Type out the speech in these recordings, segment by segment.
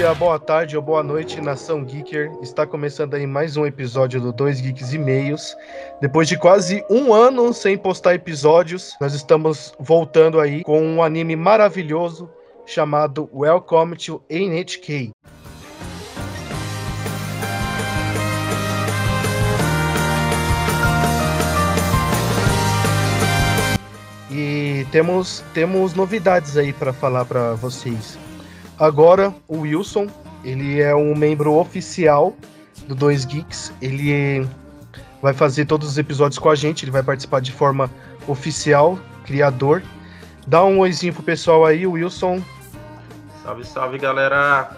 dia, boa tarde ou boa noite, nação Geeker. Está começando aí mais um episódio do Dois Geeks e Meios. Depois de quase um ano sem postar episódios, nós estamos voltando aí com um anime maravilhoso chamado Welcome to NHK. E temos, temos novidades aí para falar para vocês. Agora, o Wilson, ele é um membro oficial do Dois Geeks. Ele vai fazer todos os episódios com a gente, ele vai participar de forma oficial, criador. Dá um oizinho pro pessoal aí, Wilson. Salve, salve, galera.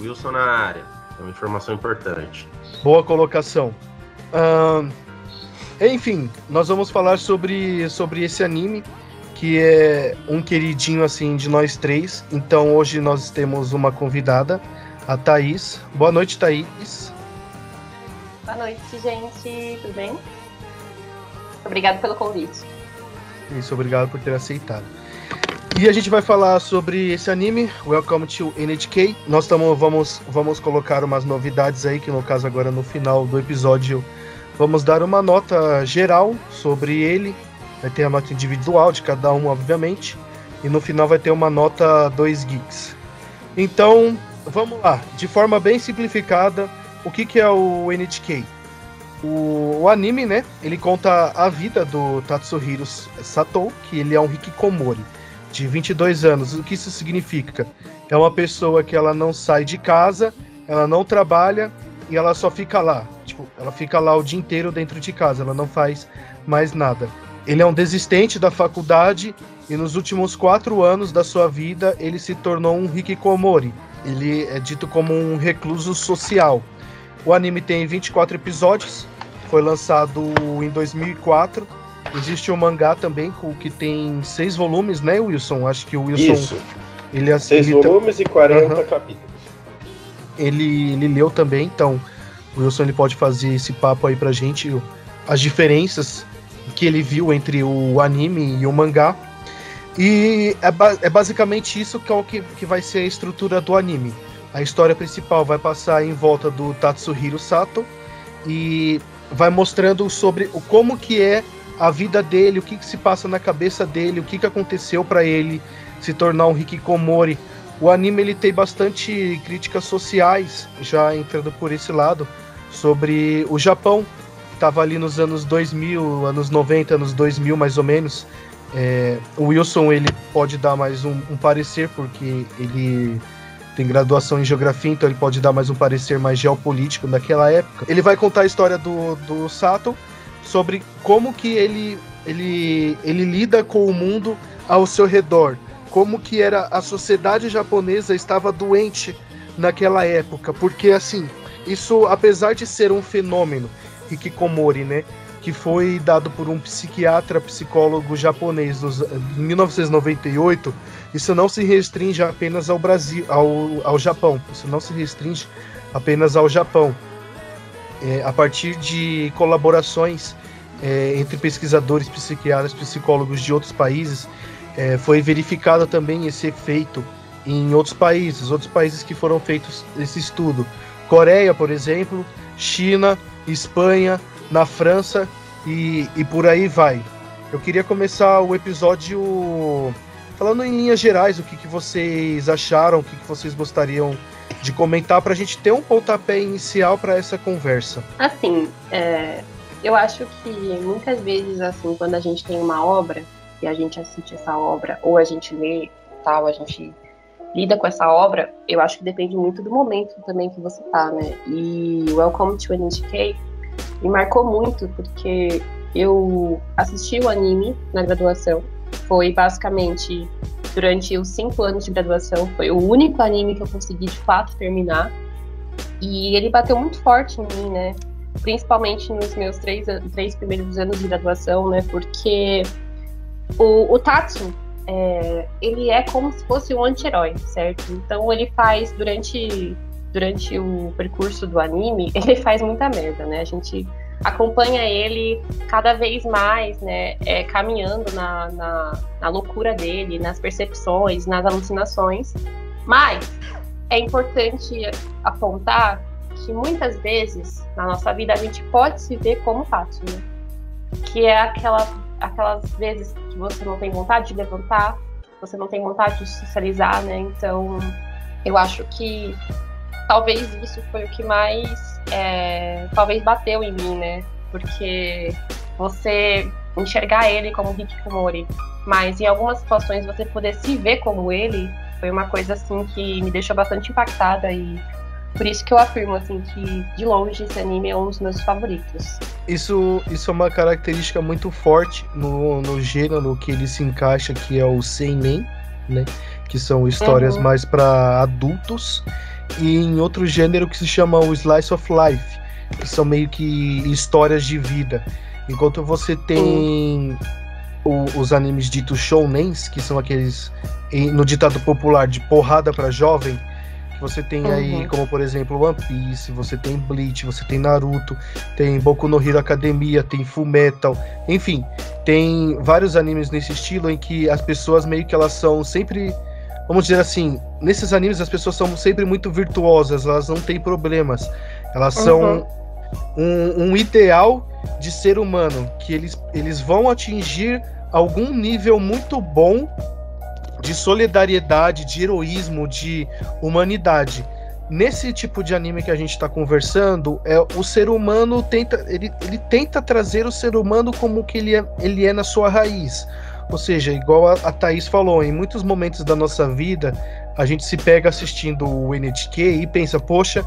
Wilson na área. É uma informação importante. Boa colocação. Uh, enfim, nós vamos falar sobre, sobre esse anime que é um queridinho assim de nós três. Então hoje nós temos uma convidada, a Thaís. Boa noite, Thaís. Boa noite, gente. Tudo bem? Obrigado pelo convite. Isso, obrigado por ter aceitado. E a gente vai falar sobre esse anime, Welcome to NHK. Nós tamo, vamos, vamos colocar umas novidades aí, que no caso agora no final do episódio vamos dar uma nota geral sobre ele, Vai ter a nota individual de cada um, obviamente. E no final vai ter uma nota 2 geeks. Então, vamos lá. De forma bem simplificada, o que, que é o NHK? O, o, anime, né? Ele conta a vida do Tatsuhiro Sato, que ele é um hikikomori de 22 anos. O que isso significa? É uma pessoa que ela não sai de casa, ela não trabalha e ela só fica lá. Tipo, ela fica lá o dia inteiro dentro de casa, ela não faz mais nada. Ele é um desistente da faculdade e nos últimos quatro anos da sua vida ele se tornou um hikikomori. Ele é dito como um recluso social. O anime tem 24 episódios, foi lançado em 2004. Existe um mangá também que tem seis volumes, né, Wilson? Acho que o Wilson. Isso. Ele, é seis ele volumes e 40 uhum. capítulos. Ele, ele leu também, então o Wilson ele pode fazer esse papo aí pra gente, as diferenças que ele viu entre o anime e o mangá. E é, ba é basicamente isso que, é o que, que vai ser a estrutura do anime. A história principal vai passar em volta do Tatsuhiro Sato e vai mostrando sobre o como que é a vida dele, o que, que se passa na cabeça dele, o que, que aconteceu para ele se tornar um hikikomori. O anime ele tem bastante críticas sociais, já entrando por esse lado, sobre o Japão, estava ali nos anos 2000, anos 90, anos 2000 mais ou menos. É, o Wilson ele pode dar mais um, um, parecer porque ele tem graduação em geografia, então ele pode dar mais um parecer mais geopolítico daquela época. Ele vai contar a história do, do Sato sobre como que ele, ele, ele lida com o mundo ao seu redor, como que era a sociedade japonesa estava doente naquela época, porque assim isso apesar de ser um fenômeno Hikikomori, né? Que foi dado por um psiquiatra psicólogo japonês nos, em 1998. Isso não se restringe apenas ao Brasil, ao, ao Japão. Isso não se restringe apenas ao Japão. É, a partir de colaborações é, entre pesquisadores, psiquiatras, psicólogos de outros países, é, foi verificado também esse efeito em outros países, outros países que foram feitos esse estudo. Coreia, por exemplo, China, Espanha, na França e, e por aí vai. Eu queria começar o episódio falando em linhas gerais o que, que vocês acharam, o que, que vocês gostariam de comentar para a gente ter um pontapé inicial para essa conversa. Assim, é, eu acho que muitas vezes, assim, quando a gente tem uma obra e a gente assiste essa obra ou a gente lê tal, a gente lida com essa obra, eu acho que depende muito do momento também que você tá, né? E Welcome to NHK me marcou muito porque eu assisti o anime na graduação. Foi basicamente durante os cinco anos de graduação, foi o único anime que eu consegui de fato terminar. E ele bateu muito forte em mim, né? Principalmente nos meus três, três primeiros anos de graduação, né? Porque o, o Tatsu, é, ele é como se fosse um anti-herói, certo? Então ele faz durante durante o percurso do anime, ele faz muita merda, né? A gente acompanha ele cada vez mais, né? É, caminhando na, na, na loucura dele, nas percepções, nas alucinações. Mas é importante apontar que muitas vezes na nossa vida a gente pode se ver como Tatsu, né? Que é aquela, aquelas vezes você não tem vontade de levantar, você não tem vontade de socializar, né? Então, eu acho que talvez isso foi o que mais é, talvez bateu em mim, né? Porque você enxergar ele como Hikikomori, mas em algumas situações você poder se ver como ele, foi uma coisa assim que me deixou bastante impactada e por isso que eu afirmo assim que de longe esse anime é um dos meus favoritos. Isso, isso é uma característica muito forte no, no gênero que ele se encaixa, que é o seinen, né? Que são histórias uhum. mais para adultos e em outro gênero que se chama o slice of life, que são meio que histórias de vida. Enquanto você tem o, os animes ditos shounens, que são aqueles no ditado popular de porrada para jovem, você tem uhum. aí, como por exemplo One Piece, você tem Bleach, você tem Naruto, tem Boku no Hero Academia, tem Full Metal, enfim, tem vários animes nesse estilo em que as pessoas meio que elas são sempre, vamos dizer assim, nesses animes as pessoas são sempre muito virtuosas, elas não têm problemas, elas uhum. são um, um ideal de ser humano, que eles, eles vão atingir algum nível muito bom de solidariedade, de heroísmo, de humanidade. Nesse tipo de anime que a gente está conversando, é o ser humano tenta ele, ele tenta trazer o ser humano como que ele é, ele é na sua raiz. Ou seja, igual a, a Thaís falou, em muitos momentos da nossa vida, a gente se pega assistindo o NHK e pensa, poxa,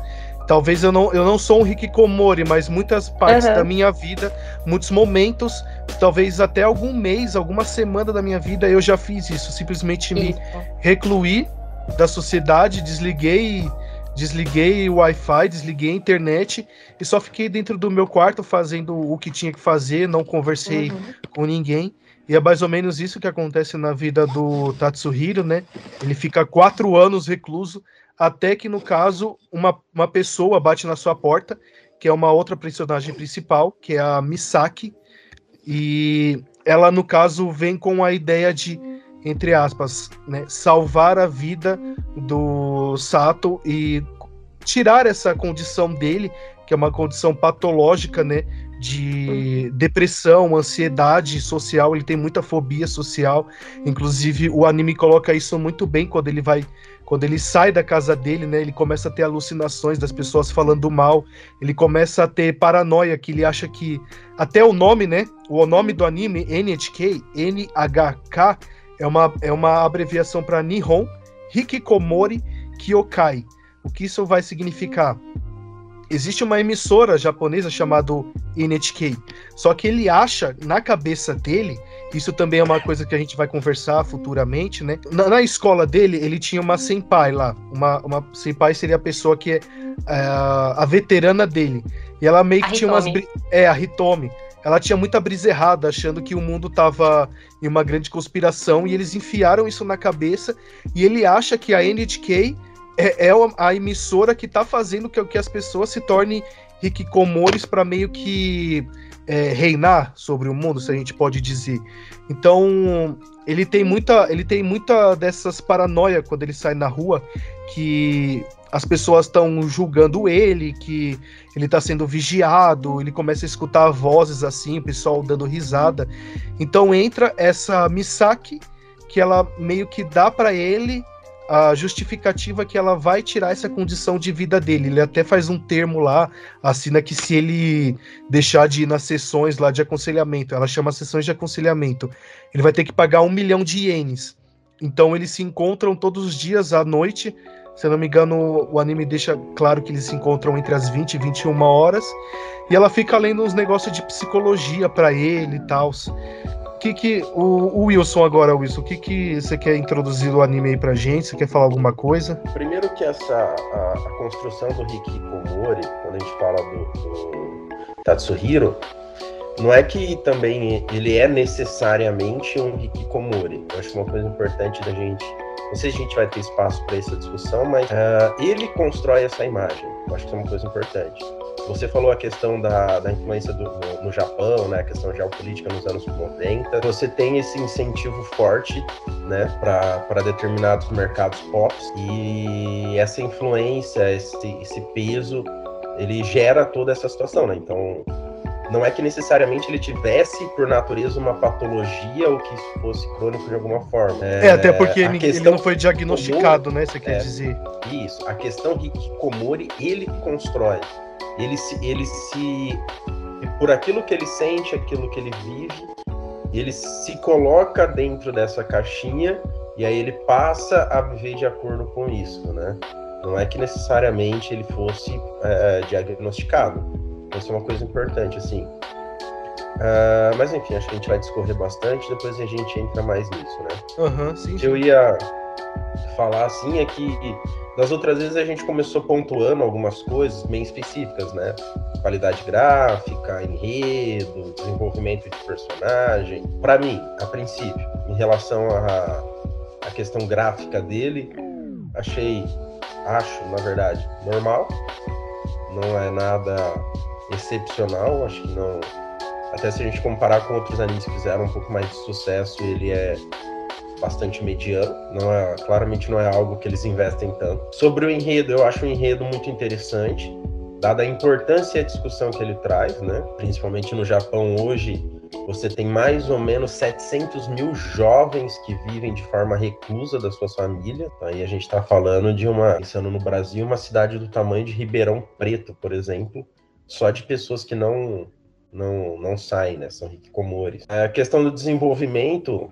Talvez eu não, eu não sou um Hikikomori, mas muitas partes uhum. da minha vida, muitos momentos, talvez até algum mês, alguma semana da minha vida, eu já fiz isso. Simplesmente me recluí da sociedade, desliguei, desliguei o Wi-Fi, desliguei a internet e só fiquei dentro do meu quarto fazendo o que tinha que fazer, não conversei uhum. com ninguém. E é mais ou menos isso que acontece na vida do Tatsuhiro, né? Ele fica quatro anos recluso até que, no caso, uma, uma pessoa bate na sua porta, que é uma outra personagem principal, que é a Misaki, e ela, no caso, vem com a ideia de, entre aspas, né, salvar a vida do Sato e tirar essa condição dele, que é uma condição patológica, né, de depressão, ansiedade social, ele tem muita fobia social. Inclusive, o anime coloca isso muito bem quando ele vai quando ele sai da casa dele, né, ele começa a ter alucinações das pessoas falando mal, ele começa a ter paranoia, que ele acha que até o nome, né, o nome do anime NHK, NHK, é uma, é uma abreviação para Nihon Hikikomori Kyokai. O que isso vai significar? Existe uma emissora japonesa chamada NHK, só que ele acha na cabeça dele isso também é uma coisa que a gente vai conversar futuramente, né? Na, na escola dele, ele tinha uma senpai lá. Uma, uma senpai seria a pessoa que é uh, a veterana dele. E ela meio que tinha umas. É, a Hitomi. Ela tinha muita brisa errada, achando que o mundo tava em uma grande conspiração, e eles enfiaram isso na cabeça. E ele acha que a NHK é, é a emissora que tá fazendo que, que as pessoas se tornem riquicomoris para meio que é, reinar sobre o mundo, se a gente pode dizer. Então, ele tem muita, ele tem muita dessas paranoia quando ele sai na rua, que as pessoas estão julgando ele, que ele está sendo vigiado, ele começa a escutar vozes assim, o pessoal dando risada. Então entra essa Misaki que ela meio que dá para ele a justificativa que ela vai tirar essa condição de vida dele. Ele até faz um termo lá, assina que se ele deixar de ir nas sessões lá de aconselhamento, ela chama sessões de aconselhamento, ele vai ter que pagar um milhão de ienes. Então eles se encontram todos os dias à noite. Se eu não me engano, o anime deixa claro que eles se encontram entre as 20 e 21 horas. E ela fica lendo uns negócios de psicologia para ele e tal que que o, o, Wilson agora, Wilson, o que que você quer introduzir o anime aí pra gente? Você quer falar alguma coisa? Primeiro que essa a, a construção do Hikikomori, quando a gente fala do, do Tatsuhiro, não é que também ele é necessariamente um Hikikomori. Eu acho uma coisa importante da gente, não sei se a gente vai ter espaço para essa discussão, mas uh, ele constrói essa imagem. Eu acho que é uma coisa importante. Você falou a questão da, da influência do, no, no, Japão, né, a questão geopolítica nos anos 90. Você tem esse incentivo forte né, para determinados mercados pop e essa influência, esse, esse peso, ele gera toda essa situação. Né? Então, não é que necessariamente ele tivesse, por natureza, uma patologia ou que isso fosse crônico de alguma forma. É, é até porque ele, ele, não foi diagnosticado, né? Você quer é, dizer. Isso. A questão Hikikomori, ele constrói. Ele se, ele se. Por aquilo que ele sente, aquilo que ele vive, ele se coloca dentro dessa caixinha e aí ele passa a viver de acordo com isso, né? Não é que necessariamente ele fosse é, diagnosticado isso é uma coisa importante, assim. Uh, mas enfim, acho que a gente vai discorrer bastante, depois a gente entra mais nisso, né? Uhum, sim, Eu ia falar assim é que das outras vezes a gente começou pontuando algumas coisas bem específicas, né? Qualidade gráfica, enredo, desenvolvimento de personagem. Para mim, a princípio, em relação à, à questão gráfica dele, achei, acho, na verdade, normal. Não é nada excepcional, acho que não. Até se a gente comparar com outros animes que fizeram um pouco mais de sucesso, ele é bastante mediano. Não é, claramente não é algo que eles investem tanto. Sobre o enredo, eu acho o enredo muito interessante, dada a importância e a discussão que ele traz, né? Principalmente no Japão hoje, você tem mais ou menos 700 mil jovens que vivem de forma reclusa das suas famílias. Aí a gente está falando de uma, pensando no Brasil, uma cidade do tamanho de Ribeirão Preto, por exemplo, só de pessoas que não não, não saem, né? São hikikomores. A questão do desenvolvimento,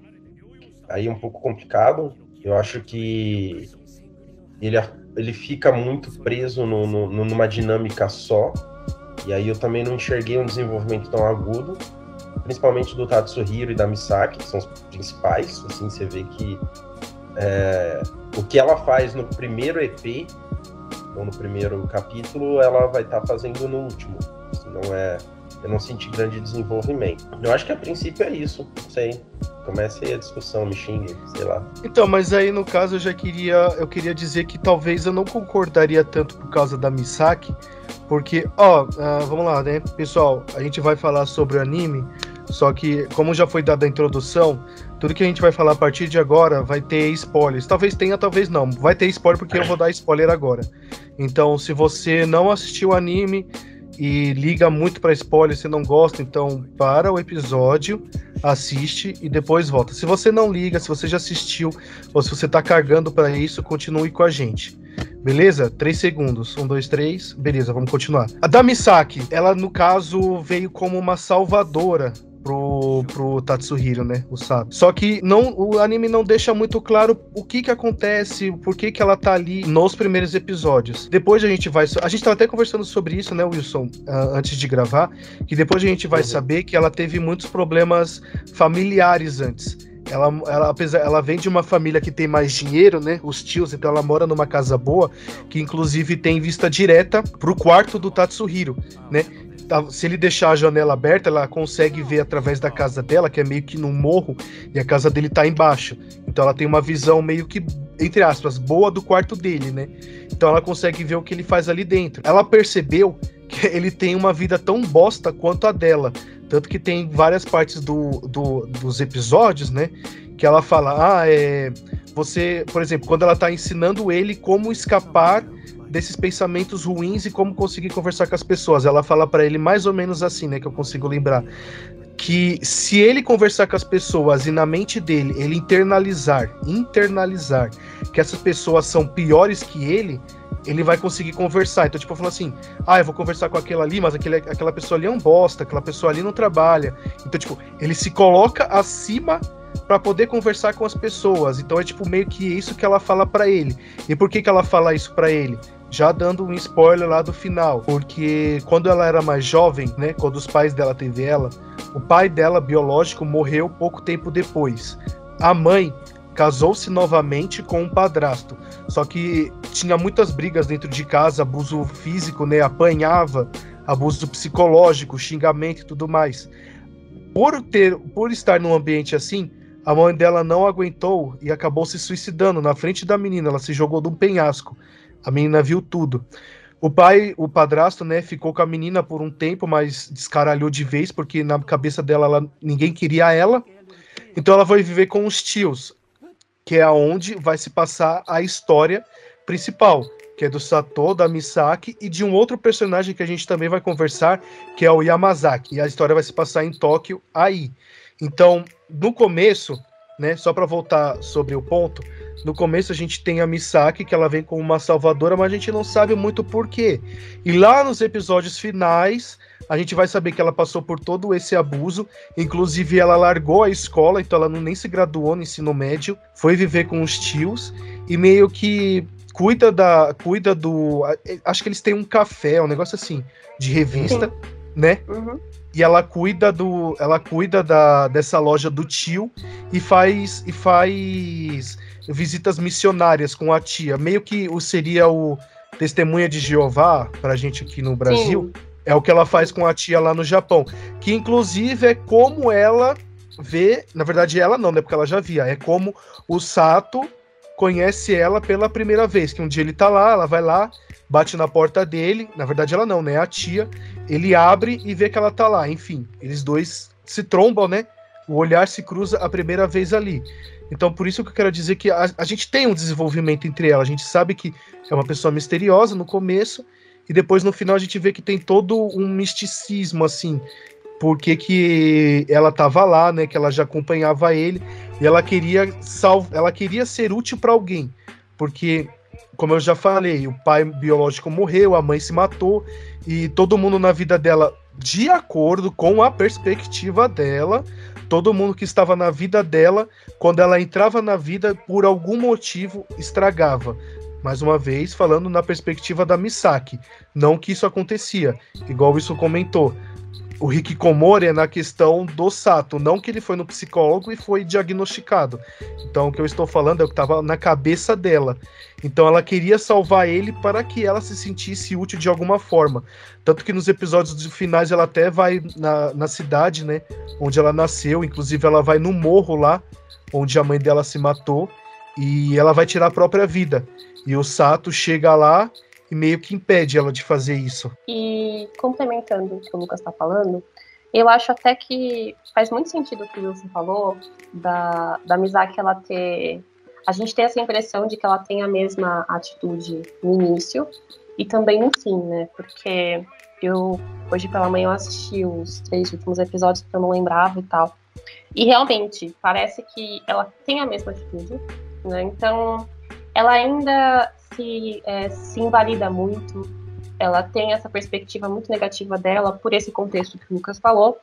aí é um pouco complicado. Eu acho que ele, ele fica muito preso no, no, numa dinâmica só. E aí eu também não enxerguei um desenvolvimento tão agudo, principalmente do Tatsuhiro e da Misaki, que são os principais. Assim, você vê que é, o que ela faz no primeiro EP ou no primeiro capítulo, ela vai estar tá fazendo no último. Não é, eu não senti grande desenvolvimento. Eu acho que a princípio é isso. Não sei. Comece aí a discussão, me xingue, sei lá. Então, mas aí no caso eu já queria, eu queria dizer que talvez eu não concordaria tanto por causa da Misaki, porque, ó, uh, vamos lá, né, pessoal, a gente vai falar sobre o anime, só que como já foi dada a introdução, tudo que a gente vai falar a partir de agora vai ter spoilers. Talvez tenha, talvez não. Vai ter spoiler porque eu vou dar spoiler agora. Então, se você não assistiu o anime e liga muito para spoiler, você não gosta, então para o episódio, assiste e depois volta. Se você não liga, se você já assistiu ou se você tá cargando para isso, continue com a gente. Beleza? Três segundos. Um, dois, três. Beleza, vamos continuar. A Damisaki, ela no caso veio como uma salvadora pro, pro Tatsuhiro, né? O Sato. Só que não, o anime não deixa muito claro o que que acontece, por que que ela tá ali nos primeiros episódios. Depois a gente vai. A gente tava até conversando sobre isso, né, Wilson, uh, antes de gravar, que depois a gente vai uhum. saber que ela teve muitos problemas familiares antes. Ela, ela, apesar, ela vem de uma família que tem mais dinheiro, né? Os tios, então ela mora numa casa boa, que inclusive tem vista direta pro quarto do Tatsuhiro, né? Tá, se ele deixar a janela aberta, ela consegue ver através da casa dela, que é meio que num morro, e a casa dele tá embaixo. Então ela tem uma visão meio que, entre aspas, boa do quarto dele, né? Então ela consegue ver o que ele faz ali dentro. Ela percebeu que ele tem uma vida tão bosta quanto a dela. Tanto que tem várias partes do, do, dos episódios, né? Que ela fala, ah, é. Você, por exemplo, quando ela tá ensinando ele como escapar desses pensamentos ruins e como conseguir conversar com as pessoas. Ela fala para ele mais ou menos assim, né, que eu consigo lembrar, que se ele conversar com as pessoas e na mente dele ele internalizar, internalizar que essas pessoas são piores que ele, ele vai conseguir conversar. Então, tipo, eu assim: ah, eu vou conversar com aquela ali, mas aquele, aquela pessoa ali é um bosta, aquela pessoa ali não trabalha. Então, tipo, ele se coloca acima para poder conversar com as pessoas. Então, é tipo meio que isso que ela fala para ele. E por que, que ela fala isso para ele? Já dando um spoiler lá do final, porque quando ela era mais jovem, né, quando os pais dela teve ela, o pai dela biológico morreu pouco tempo depois. A mãe casou-se novamente com um padrasto, só que tinha muitas brigas dentro de casa, abuso físico, né, apanhava, abuso psicológico, xingamento e tudo mais. Por ter, por estar num ambiente assim, a mãe dela não aguentou e acabou se suicidando na frente da menina. Ela se jogou de um penhasco. A menina viu tudo. O pai, o padrasto, né, ficou com a menina por um tempo, mas descaralhou de vez, porque na cabeça dela ela, ninguém queria ela. Então ela foi viver com os tios, que é aonde vai se passar a história principal, que é do Sato, da Misaki e de um outro personagem que a gente também vai conversar, que é o Yamazaki. E a história vai se passar em Tóquio aí. Então, no começo, né, só para voltar sobre o ponto, no começo a gente tem a Misaki, que ela vem como uma salvadora, mas a gente não sabe muito por quê. E lá nos episódios finais, a gente vai saber que ela passou por todo esse abuso, inclusive ela largou a escola, então ela não, nem se graduou no ensino médio, foi viver com os tios e meio que cuida da cuida do acho que eles têm um café, um negócio assim, de revista, Sim. né? Uhum. E ela cuida do ela cuida da dessa loja do tio e faz e faz visitas missionárias com a tia, meio que o seria o testemunha de Jeová pra gente aqui no Brasil. Sim é o que ela faz com a tia lá no Japão. Que inclusive é como ela vê. Na verdade, ela não, né? Porque ela já via. É como o Sato conhece ela pela primeira vez. Que um dia ele tá lá, ela vai lá, bate na porta dele. Na verdade, ela não, né? A tia. Ele abre e vê que ela tá lá. Enfim, eles dois se trombam, né? O olhar se cruza a primeira vez ali. Então, por isso que eu quero dizer que a, a gente tem um desenvolvimento entre elas. A gente sabe que é uma pessoa misteriosa no começo e depois no final a gente vê que tem todo um misticismo, assim, porque que ela tava lá, né, que ela já acompanhava ele, e ela queria sal ela queria ser útil para alguém, porque como eu já falei, o pai biológico morreu, a mãe se matou e todo mundo na vida dela, de acordo com a perspectiva dela, todo mundo que estava na vida dela, quando ela entrava na vida, por algum motivo estragava mais uma vez falando na perspectiva da Misaki, não que isso acontecia, igual isso comentou. O Hikikomori é na questão do Sato, não que ele foi no psicólogo e foi diagnosticado. Então o que eu estou falando é o que estava na cabeça dela. Então ela queria salvar ele para que ela se sentisse útil de alguma forma. Tanto que nos episódios finais ela até vai na, na cidade, né? Onde ela nasceu, inclusive ela vai no morro lá, onde a mãe dela se matou, e ela vai tirar a própria vida. E o Sato chega lá e meio que impede ela de fazer isso. E complementando o que o Lucas está falando, eu acho até que faz muito sentido o que o Wilson falou, da, da Mizaki ela ter. A gente tem essa impressão de que ela tem a mesma atitude no início e também no fim, né? Porque eu, hoje pela manhã, eu assisti os três últimos episódios que eu não lembrava e tal. E realmente, parece que ela tem a mesma atitude, né? Então, ela ainda se, é, se invalida muito, ela tem essa perspectiva muito negativa dela por esse contexto que o Lucas falou,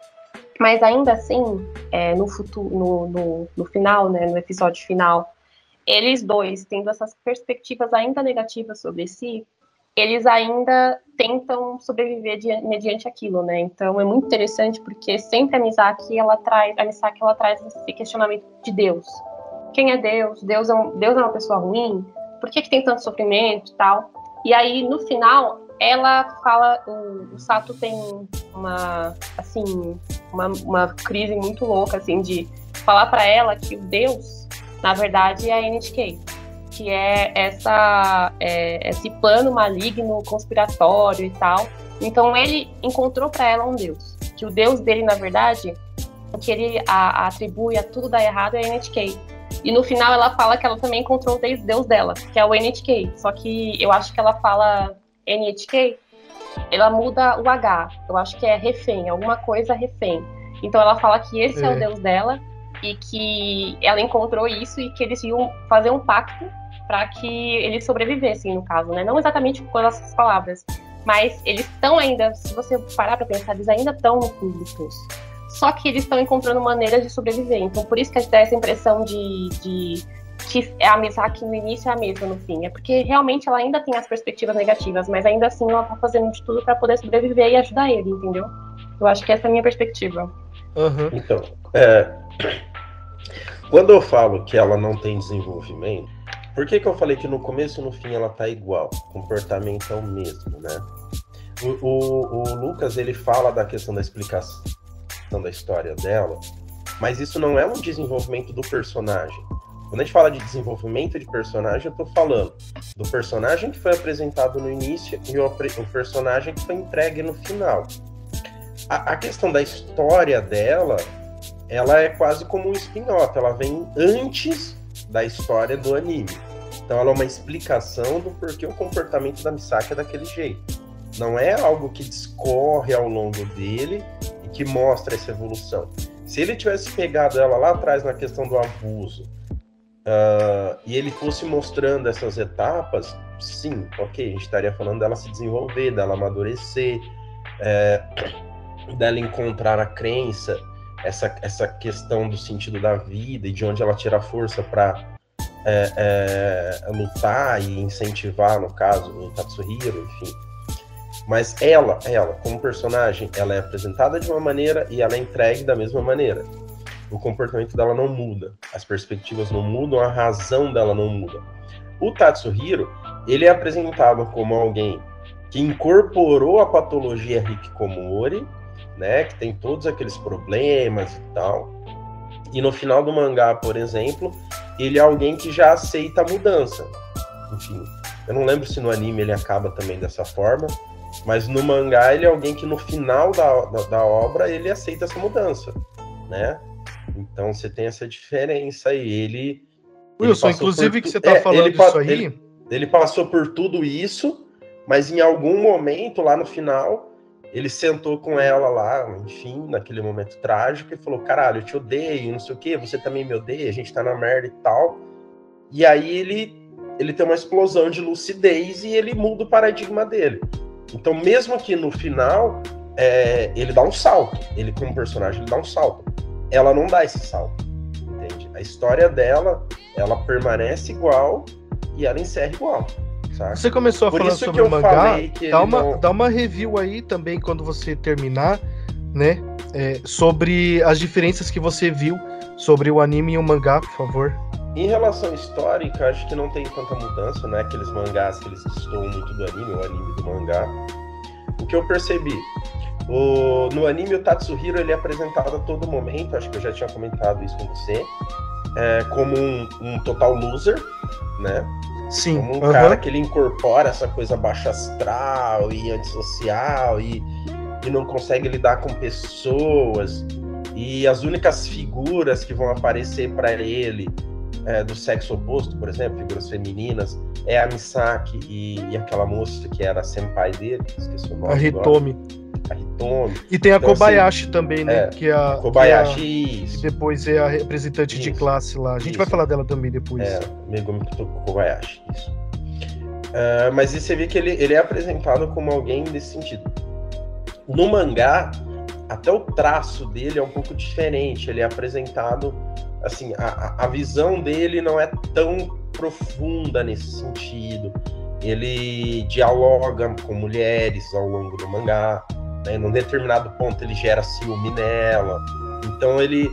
mas ainda assim, é, no futuro, no, no, no, final, né, no episódio final, eles dois, tendo essas perspectivas ainda negativas sobre si, eles ainda tentam sobreviver de, mediante aquilo, né? Então é muito interessante porque sempre a Misaki ela traz, a Misaki ela traz esse questionamento de Deus, quem é Deus? Deus é, um, Deus é uma pessoa ruim? Por que, que tem tanto sofrimento e tal? E aí, no final, ela fala, o, o Sato tem uma, assim, uma, uma crise muito louca, assim, de falar para ela que o Deus, na verdade, é a NHK, que é, essa, é esse plano maligno, conspiratório e tal. Então ele encontrou para ela um Deus, que o Deus dele, na verdade, o que ele a, a atribui a tudo dar errado é a NHK. E no final ela fala que ela também encontrou o Deus dela, que é o NHK. Só que eu acho que ela fala NHK, ela muda o H. Eu acho que é refém, alguma coisa refém. Então ela fala que esse é, é o Deus dela e que ela encontrou isso e que eles iam fazer um pacto para que eles sobrevivessem, no caso, né? Não exatamente com essas palavras, mas eles estão ainda, se você parar para pensar, eles ainda estão no fundo do poço só que eles estão encontrando maneiras de sobreviver. Então, por isso que a gente dá essa impressão de, de que é a Misaki no início é a mesma no fim. É porque realmente ela ainda tem as perspectivas negativas, mas ainda assim ela tá fazendo de tudo para poder sobreviver e ajudar ele, entendeu? Eu acho que essa é a minha perspectiva. Uhum. Então, é... quando eu falo que ela não tem desenvolvimento, por que, que eu falei que no começo e no fim ela tá igual? O comportamento é o mesmo, né? O, o, o Lucas ele fala da questão da explicação da história dela, mas isso não é um desenvolvimento do personagem. Quando a gente fala de desenvolvimento de personagem, eu tô falando do personagem que foi apresentado no início e o, o personagem que foi entregue no final. A, a, questão da história dela, ela é quase como um spin-off, ela vem antes da história do anime. Então ela é uma explicação do porquê o comportamento da Misaki é daquele jeito. Não é algo que discorre ao longo dele que mostra essa evolução. Se ele tivesse pegado ela lá atrás na questão do abuso uh, e ele fosse mostrando essas etapas, sim, ok, a gente estaria falando dela se desenvolver, dela amadurecer, é, dela encontrar a crença, essa, essa questão do sentido da vida e de onde ela tira força para é, é, lutar e incentivar, no caso, o Tatsuhiro, enfim. Mas ela, ela, como personagem, ela é apresentada de uma maneira e ela é entregue da mesma maneira. O comportamento dela não muda, as perspectivas não mudam, a razão dela não muda. O Tatsuhiro, ele é apresentado como alguém que incorporou a patologia Hikikomori, né, que tem todos aqueles problemas e tal. E no final do mangá, por exemplo, ele é alguém que já aceita a mudança. Enfim, eu não lembro se no anime ele acaba também dessa forma, mas no mangá ele é alguém que no final da, da, da obra ele aceita essa mudança, né? Então você tem essa diferença aí. Ele. Wilson, ele inclusive que você tá é, falando ele, isso aí. Ele, ele passou por tudo isso, mas em algum momento lá no final ele sentou com ela lá, enfim, naquele momento trágico, e falou: Caralho, eu te odeio, não sei o que, você também me odeia, a gente tá na merda e tal. E aí ele, ele tem uma explosão de lucidez e ele muda o paradigma dele. Então, mesmo que no final, é, ele dá um salto, ele como personagem, ele dá um salto. Ela não dá esse salto, entende? A história dela, ela permanece igual e ela encerra igual. Saca? Você começou a Por falar sobre o mangá, dá uma, não... dá uma review aí também quando você terminar, né? É, sobre as diferenças que você viu sobre o anime e o mangá, por favor. Em relação histórica, acho que não tem tanta mudança, né? Aqueles mangás que eles destoam muito do anime, o anime do mangá. O que eu percebi, o, no anime o Tatsuhiro ele é apresentado a todo momento, acho que eu já tinha comentado isso com você, é, como um, um total loser, né? Sim. Como um uhum. cara que ele incorpora essa coisa baixa astral e antissocial e, e não consegue lidar com pessoas. E as únicas figuras que vão aparecer para ele é, do sexo oposto, por exemplo, figuras femininas, é a Misaki e, e aquela moça que era a senpai dele, esqueci o nome. A Hitomi. Agora a Hitomi. E tem a então, assim, Kobayashi assim, também, né? É, que é a, Kobayashi, que é a, depois é a representante isso, de classe lá. A gente isso. vai falar dela também depois. É, Megumi Kobayashi, isso. Uh, mas você vê que ele, ele é apresentado como alguém desse sentido. No mangá, até o traço dele é um pouco diferente. Ele é apresentado, assim, a, a visão dele não é tão profunda nesse sentido. Ele dialoga com mulheres ao longo do mangá né? Num determinado ponto ele gera ciúme nela. Então ele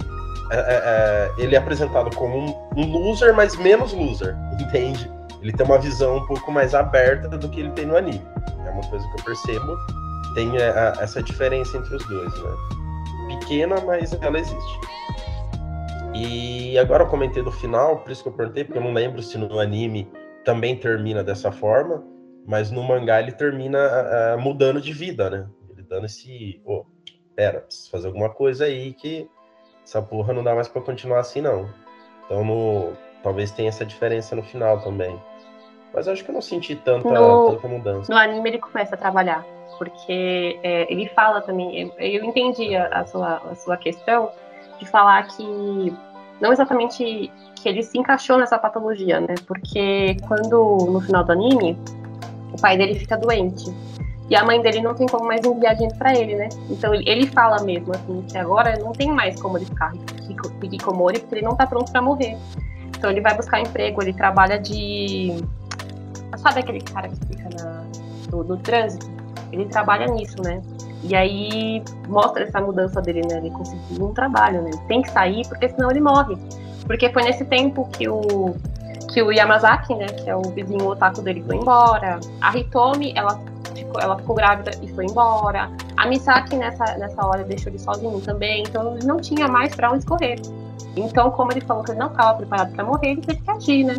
é, é, é ele é apresentado como um, um, loser, mas menos loser, entende? Ele tem uma visão um pouco mais aberta do que ele tem no anime. É uma coisa que eu percebo. Tem é, a, essa diferença entre os dois, né? Pequena, mas ela existe. E agora eu comentei do final, por isso que eu perguntei, porque eu não lembro se no anime também termina dessa forma, mas no mangá ele termina uh, mudando de vida, né? dando esse. Oh, pera, preciso fazer alguma coisa aí que essa porra não dá mais para continuar assim, não. Então, no, talvez tenha essa diferença no final também. Mas acho que eu não senti tanta, no, tanta mudança. No anime ele começa a trabalhar, porque é, ele fala também. Eu, eu entendi a, sua, a sua questão de falar que não exatamente que ele se encaixou nessa patologia, né? Porque quando no final do anime o pai dele fica doente e a mãe dele não tem como mais enviar dinheiro para ele, né? Então ele fala mesmo assim que agora não tem mais como ele ficar hikikomori porque ele não tá pronto para morrer. Então ele vai buscar emprego, ele trabalha de sabe aquele cara que fica na, no, no trânsito? Ele trabalha nisso, né? E aí mostra essa mudança dele, né? Ele conseguiu um trabalho, né? Tem que sair porque senão ele morre. Porque foi nesse tempo que o que o Yamazaki, né, que é o vizinho otaku dele, foi embora. A Hitomi, ela ficou, ela ficou grávida e foi embora. A Misaki nessa, nessa hora deixou ele sozinho também, então ele não tinha mais para onde correr. Então, como ele falou que ele não estava preparado para morrer, ele teve que agir, né?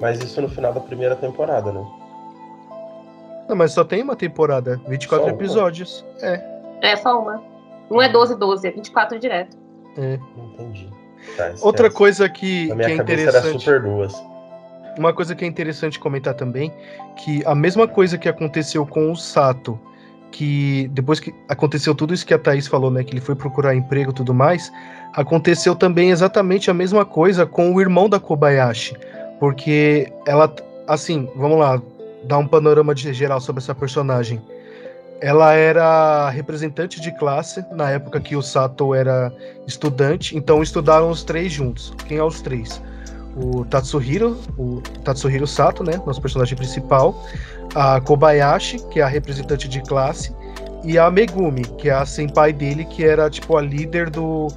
Mas isso no final da primeira temporada, né? Não, mas só tem uma temporada, 24 só episódios. Uma. É. É, só uma. Não é 12, 12, é 24 direto. É. Entendi. Tá, Outra coisa que, que é interessante. Era super duas. Uma coisa que é interessante comentar também, que a mesma coisa que aconteceu com o Sato, que depois que aconteceu tudo isso que a Thaís falou, né, que ele foi procurar emprego e tudo mais, aconteceu também exatamente a mesma coisa com o irmão da Kobayashi, porque ela, assim, vamos lá, dar um panorama geral sobre essa personagem. Ela era representante de classe na época que o Sato era estudante, então estudaram os três juntos. Quem é os três? O Tatsuhiro, o Tatsuhiro Sato, né, nosso personagem principal, a Kobayashi, que é a representante de classe, e a Megumi, que é a senpai dele, que era tipo a líder do,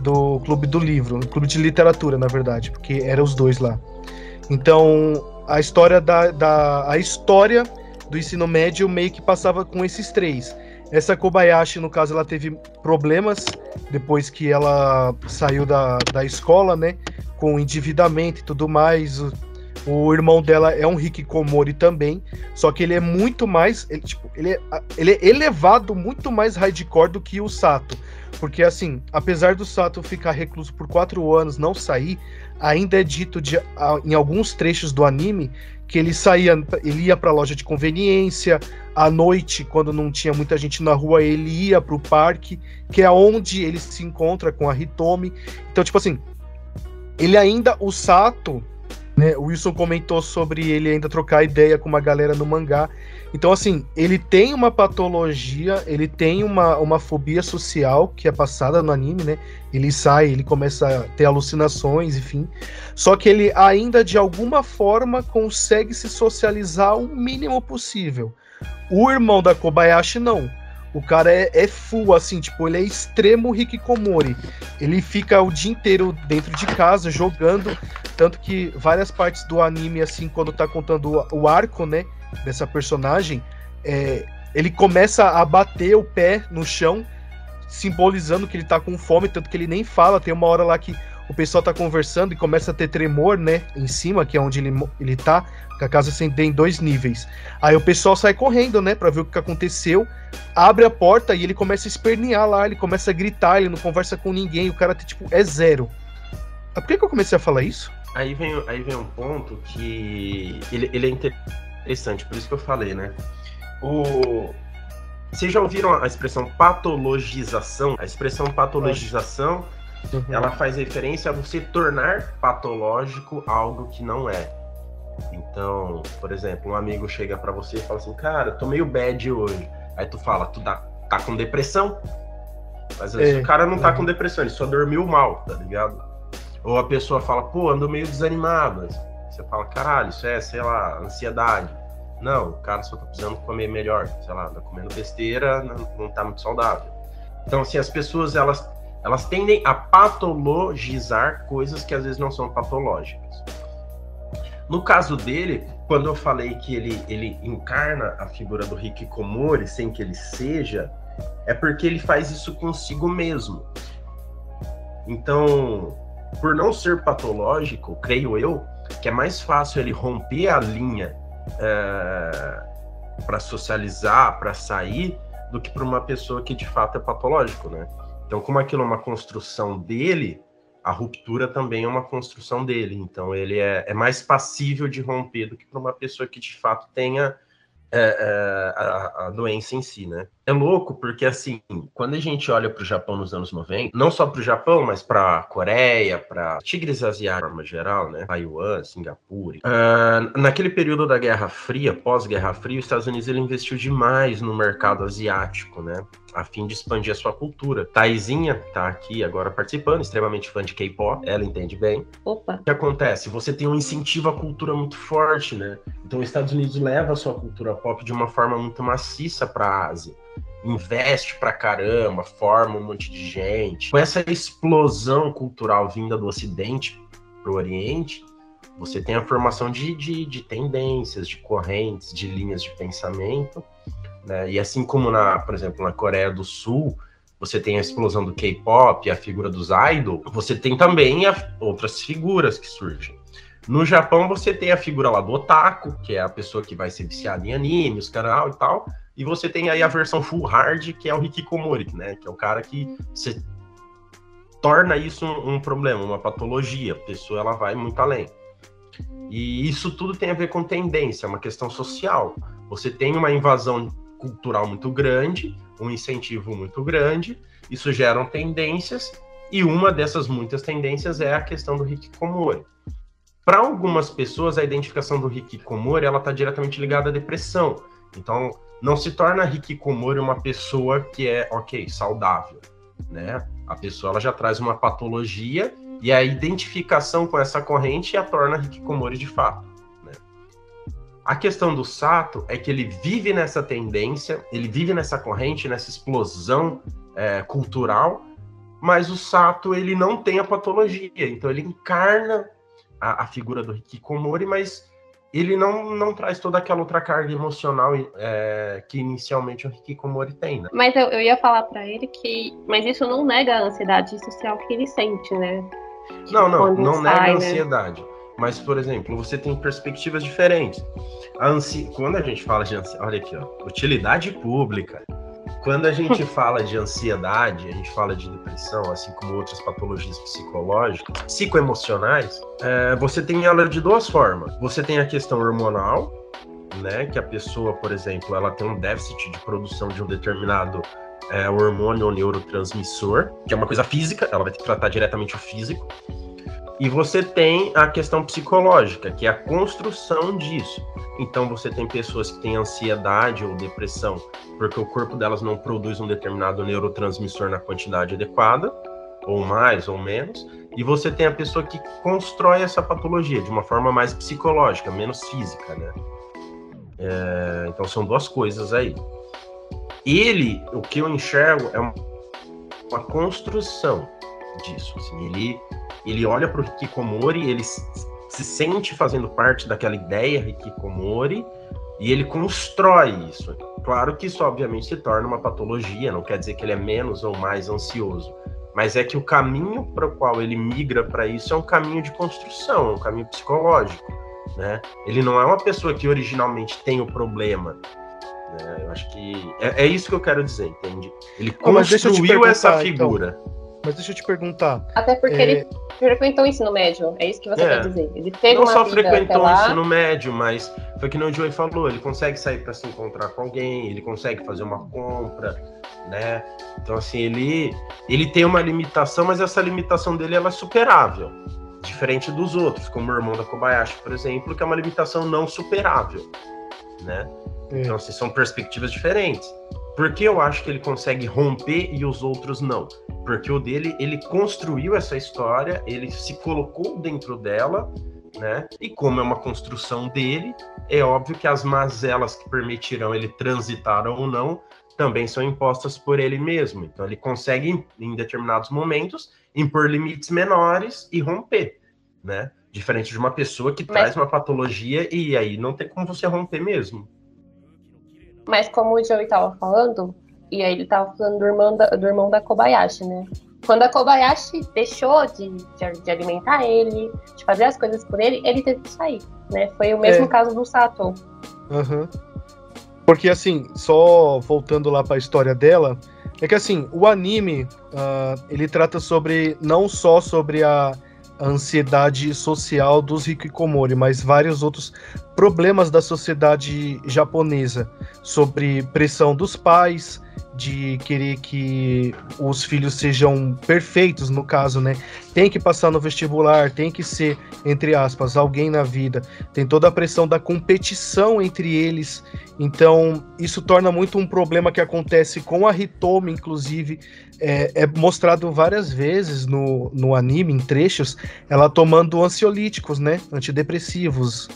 do clube do livro, clube de literatura, na verdade, porque eram os dois lá. Então, a história da, da a história do ensino médio meio que passava com esses três. Essa Kobayashi, no caso, ela teve problemas depois que ela saiu da, da escola, né? Com endividamento e tudo mais. O, irmão dela é um Hikikomori também, só que ele é muito mais. Ele, tipo, ele, é, ele é elevado muito mais hardcore do que o Sato. Porque, assim, apesar do Sato ficar recluso por quatro anos, não sair, ainda é dito de, em alguns trechos do anime que ele saía, ele ia para loja de conveniência, à noite, quando não tinha muita gente na rua, ele ia para o parque, que é onde ele se encontra com a Hitomi. Então, tipo assim, ele ainda, o Sato, né, o Wilson comentou sobre ele ainda trocar ideia com uma galera no mangá. Então, assim, ele tem uma patologia, ele tem uma, uma fobia social que é passada no anime, né? Ele sai, ele começa a ter alucinações, enfim. Só que ele ainda, de alguma forma, consegue se socializar o mínimo possível. O irmão da Kobayashi, não. O cara é, é full, assim, tipo, ele é extremo Hikikomori. Ele fica o dia inteiro dentro de casa jogando. Tanto que várias partes do anime, assim, quando tá contando o, arco, né? dessa personagem, é, ele começa a bater o pé no chão, simbolizando que ele tá com fome, tanto que ele nem fala. Tem uma hora lá que o pessoal tá conversando e começa a ter tremor, né, em cima, que é onde ele, ele tá, a casa tem dois níveis. Aí o pessoal sai correndo, né, pra ver o que aconteceu, abre a porta e ele começa a espernear lá, ele começa a gritar, ele não conversa com ninguém, o cara, tipo, é zero. Por que, que eu comecei a falar isso? Aí vem, aí vem um ponto que ele, ele é interessante, por isso que eu falei, né? O... Vocês já ouviram a expressão patologização? A expressão patologização, uhum. ela faz referência a você tornar patológico algo que não é. Então, por exemplo, um amigo chega para você e fala assim, cara, tô meio bad hoje. Aí tu fala, tu tá, tá com depressão? Mas é. o cara não tá com depressão, ele só dormiu mal, tá ligado? Ou a pessoa fala, pô, ando meio desanimado. Você fala, caralho, isso é, sei lá, ansiedade. Não, o cara só tá precisando comer melhor, sei lá, tá comendo besteira, não, não tá muito saudável. Então, assim, as pessoas, elas, elas tendem a patologizar coisas que às vezes não são patológicas. No caso dele, quando eu falei que ele, ele encarna a figura do Hikikomori sem que ele seja, é porque ele faz isso consigo mesmo. Então, por não ser patológico, creio eu, que é mais fácil ele romper a linha é, para socializar, para sair, do que para uma pessoa que de fato é patológico, né? Então, como aquilo é uma construção dele, a ruptura também é uma construção dele. Então, ele é, é mais passível de romper do que para uma pessoa que de fato tenha é, é, a, a, doença em si, né? É louco porque, assim, quando a gente olha para o Japão nos anos 90, não só para o Japão, mas para Coreia, para tigres asiáticos de forma geral, né? Taiwan, Singapura. Uh, naquele período da Guerra Fria, pós-Guerra Fria, os Estados Unidos ele investiu demais no mercado asiático, né? A fim de expandir a sua cultura. Taizinha tá aqui agora participando, extremamente fã de K-pop, ela entende bem. Opa. O que acontece? Você tem um incentivo à cultura muito forte, né? Então os Estados Unidos leva a sua cultura pop de uma forma muito maciça para a Ásia. Investe pra caramba, forma um monte de gente. Com essa explosão cultural vinda do Ocidente pro Oriente, você tem a formação de, de, de tendências, de correntes, de linhas de pensamento né? E assim como, na, por exemplo, na Coreia do Sul, você tem a explosão do K-pop, a figura dos idol, você tem também a, outras figuras que surgem. No Japão você tem a figura lá do otaku, que é a pessoa que vai ser viciada em anime, os canal e tal, e você tem aí a versão full hard, que é o hikikomori, né, que é o cara que você torna isso um, um problema, uma patologia, a pessoa ela vai muito além. E isso tudo tem a ver com tendência, é uma questão social. Você tem uma invasão cultural muito grande, um incentivo muito grande, isso geram tendências, e uma dessas muitas tendências é a questão do hikikomori. Para algumas pessoas, a identificação do hikikomori ela está diretamente ligada à depressão. Então, não se torna hikikomori uma pessoa que é, ok, saudável, né? A pessoa ela já traz uma patologia e a identificação com essa corrente a torna hikikomori de fato. A questão do Sato é que ele vive nessa tendência, ele vive nessa corrente, nessa explosão é, cultural, mas o Sato ele não tem a patologia, então ele encarna a, a figura do hikikomori, mas ele não, não traz toda aquela outra carga emocional é, que inicialmente o Hikikomori tem, né? Mas eu, eu ia falar para ele que. Mas isso não nega a ansiedade social que ele sente, né? Não, não, não sai, nega a né? ansiedade. Mas, por exemplo, você tem perspectivas diferentes. A ansi... Quando a gente fala de ansiedade, olha aqui, ó, utilidade pública. Quando a gente fala de ansiedade, a gente fala de depressão, assim como outras patologias psicológicas, psicoemocionais, é, você tem ela de duas formas. Você tem a questão hormonal, né, que a pessoa, por exemplo, ela tem um déficit de produção de um determinado é, hormônio ou neurotransmissor, que é uma coisa física, ela vai ter que tratar diretamente o físico. E você tem a questão psicológica, que é a construção disso. Então você tem pessoas que têm ansiedade ou depressão porque o corpo delas não produz um determinado neurotransmissor na quantidade adequada, ou mais ou menos, e você tem a pessoa que constrói essa patologia de uma forma mais psicológica, menos física, né? É, então são duas coisas aí. Ele, o que eu enxergo é uma construção disso. Assim, ele ele olha para o Hikikomori, ele se sente fazendo parte daquela ideia Hikikomori e ele constrói isso. Claro que isso obviamente se torna uma patologia, não quer dizer que ele é menos ou mais ansioso, mas é que o caminho para o qual ele migra para isso é um caminho de construção, é um caminho psicológico, né? Ele não é uma pessoa que originalmente tem o problema. Né? Eu acho que é, é isso que eu quero dizer, entende? Ele construiu essa então. figura. Então. Mas deixa eu te perguntar. Até porque é... ele frequentou o ensino médio, é isso que você é. quer dizer. Ele teve Não uma só frequentou o ensino médio, mas foi que o Joey falou, ele consegue sair para se encontrar com alguém, ele consegue fazer uma compra, né? Então assim, ele ele tem uma limitação, mas essa limitação dele ela é superável. Diferente dos outros, como o irmão da Kobayashi, por exemplo, que é uma limitação não superável, né? É. Então, assim, são perspectivas diferentes. Por que eu acho que ele consegue romper e os outros não? Porque o dele, ele construiu essa história, ele se colocou dentro dela, né? E como é uma construção dele, é óbvio que as mazelas que permitirão ele transitar ou não também são impostas por ele mesmo. Então ele consegue, em determinados momentos, impor limites menores e romper, né? Diferente de uma pessoa que Mas... traz uma patologia e aí não tem como você romper mesmo. Mas como o Joey tava falando, e aí ele tava falando do irmão da, do irmão da Kobayashi, né? Quando a Kobayashi deixou de, de, de, alimentar ele, de fazer as coisas por ele, ele teve que sair, né? Foi o mesmo é. caso do Sato. Uhum. Porque assim, só voltando lá para a história dela, é que assim, o anime, uh, ele trata sobre, não só sobre a a ansiedade social dos hikikomori, mas vários outros problemas da sociedade japonesa, sobre pressão dos pais, de querer que os filhos sejam perfeitos, no caso, né? Tem que passar no vestibular, tem que ser, entre aspas, alguém na vida. Tem toda a pressão da competição entre eles. Então, isso torna muito um problema que acontece com a Hitomi, inclusive. É, é mostrado várias vezes no, no anime, em trechos, ela tomando ansiolíticos, né? Antidepressivos.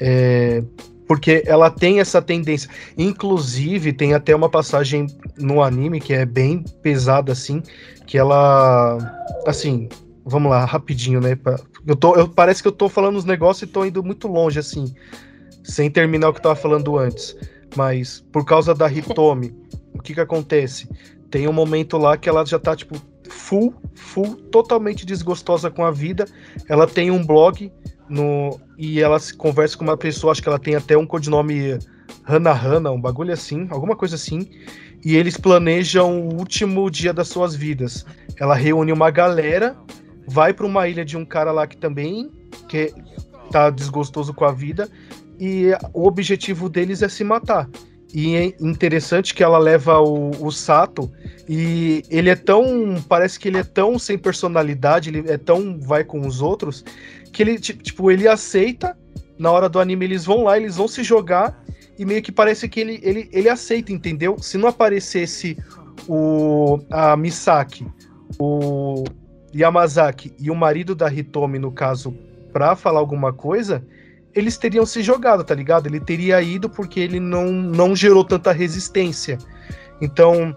É, porque ela tem essa tendência. Inclusive, tem até uma passagem no anime que é bem pesada, assim, que ela. Assim, vamos lá, rapidinho, né? Eu tô, eu, parece que eu tô falando os negócios e tô indo muito longe, assim, sem terminar o que eu tava falando antes. Mas, por causa da Hitomi, o que que acontece? Tem um momento lá que ela já tá, tipo, full, full, totalmente desgostosa com a vida. Ela tem um blog no, e ela se conversa com uma pessoa, acho que ela tem até um codinome Hana Hana, um bagulho assim, alguma coisa assim. E eles planejam o último dia das suas vidas. Ela reúne uma galera, vai para uma ilha de um cara lá que também que tá desgostoso com a vida, e o objetivo deles é se matar. E é interessante que ela leva o, o, Sato e ele é tão. Parece que ele é tão sem personalidade, ele é tão vai com os outros, que ele, tipo, ele aceita. Na hora do anime, eles vão lá, eles vão se jogar e meio que parece que ele, ele, ele aceita, entendeu? Se não aparecesse o a Misaki, o Yamazaki e o marido da Hitomi, no caso, pra falar alguma coisa, eles teriam se jogado, tá ligado? Ele teria ido porque ele não, não gerou tanta resistência. Então,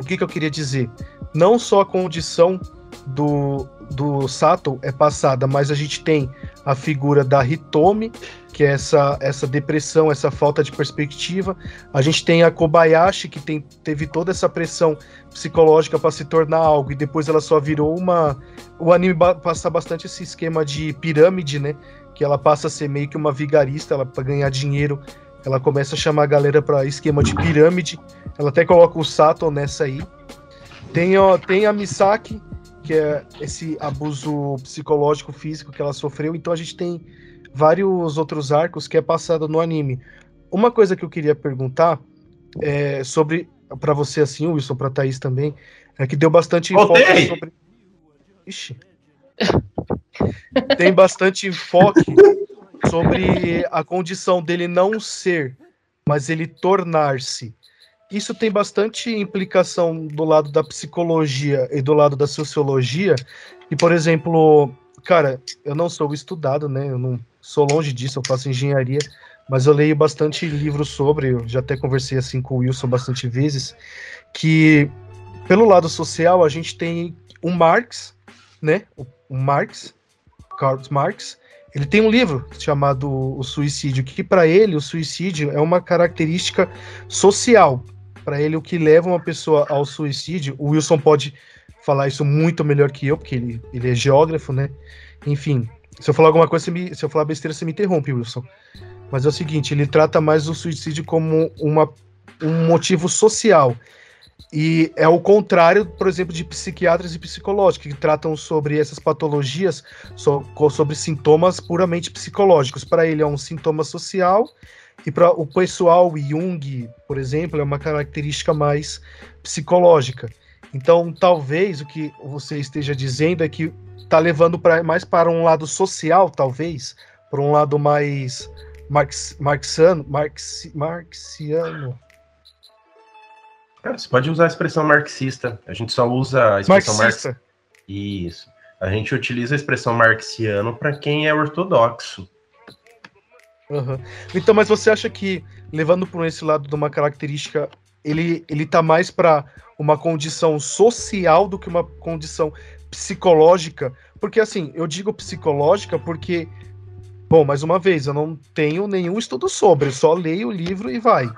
o que, que eu queria dizer? Não só a condição do, do Sato é passada, mas a gente tem a figura da Hitomi, que é essa, essa depressão, essa falta de perspectiva. A gente tem a Kobayashi, que tem, teve toda essa pressão psicológica para se tornar algo, e depois ela só virou uma. O anime passa bastante esse esquema de pirâmide, né? Que ela passa a ser meio que uma vigarista, ela para ganhar dinheiro, ela começa a chamar a galera para esquema de pirâmide. Ela até coloca o Sato nessa aí. Tem, ó, tem a Misaki, que é esse abuso psicológico, físico que ela sofreu. Então a gente tem vários outros arcos que é passado no anime. Uma coisa que eu queria perguntar é sobre para você assim, Wilson, para Thaís também, é que deu bastante enfoque sobre Ixi. Tem bastante enfoque sobre a condição dele não ser, mas ele tornar-se isso tem bastante implicação do lado da psicologia e do lado da sociologia. E, por exemplo, cara, eu não sou estudado, né? Eu não sou longe disso, eu faço engenharia, mas eu leio bastante livros sobre, eu já até conversei assim com o Wilson bastante vezes, que pelo lado social a gente tem o Marx, né? O Marx, Karl Marx, ele tem um livro chamado O Suicídio, que para ele o suicídio é uma característica social, para ele o que leva uma pessoa ao suicídio. O Wilson pode falar isso muito melhor que eu, porque ele, ele é geógrafo, né? Enfim, se eu falar alguma coisa, me, se eu falar besteira, você me interrompe, Wilson. Mas é o seguinte, ele trata mais o suicídio como uma, um motivo social. E é o contrário, por exemplo, de psiquiatras e psicológicos, que tratam sobre essas patologias, sobre sintomas puramente psicológicos. Para ele é um sintoma social e para o pessoal Jung, por exemplo, é uma característica mais psicológica. Então, talvez o que você esteja dizendo é que está levando pra, mais para um lado social, talvez, para um lado mais marx, marxiano, marx, marxiano. Cara, você pode usar a expressão marxista. A gente só usa a expressão marxista. Marx... Isso. A gente utiliza a expressão marxiano para quem é ortodoxo. Uhum. Então, mas você acha que, levando por esse lado de uma característica, ele, ele tá mais para uma condição social do que uma condição psicológica? Porque, assim, eu digo psicológica porque, bom, mais uma vez, eu não tenho nenhum estudo sobre, eu só leio o livro e vai.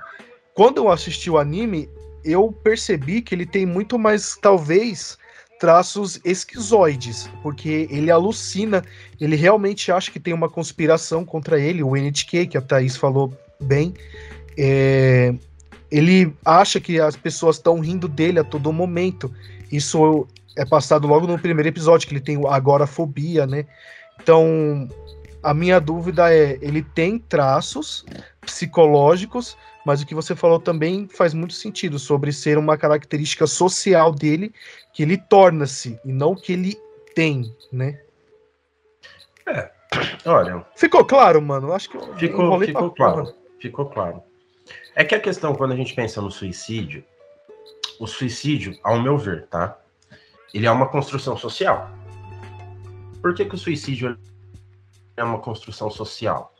Quando eu assisti o anime, eu percebi que ele tem muito mais, talvez, traços esquizoides, porque ele alucina, ele realmente acha que tem uma conspiração contra ele, o NHK, que a Thaís falou bem, é, ele acha que as pessoas estão rindo dele a todo momento. Isso é passado logo no primeiro episódio, que ele tem agorafobia, né? Então, a minha dúvida é, ele tem traços psicológicos, mas o que você falou também faz muito sentido sobre ser uma característica social dele que ele torna-se e não que ele tem, né? É. Olha. Ficou claro, mano? Acho que ficou, ficou claro. Ficou claro. É que a questão quando a gente pensa no suicídio, o suicídio, ao meu ver, tá? Ele é uma construção social. Por que, que o suicídio é uma construção social?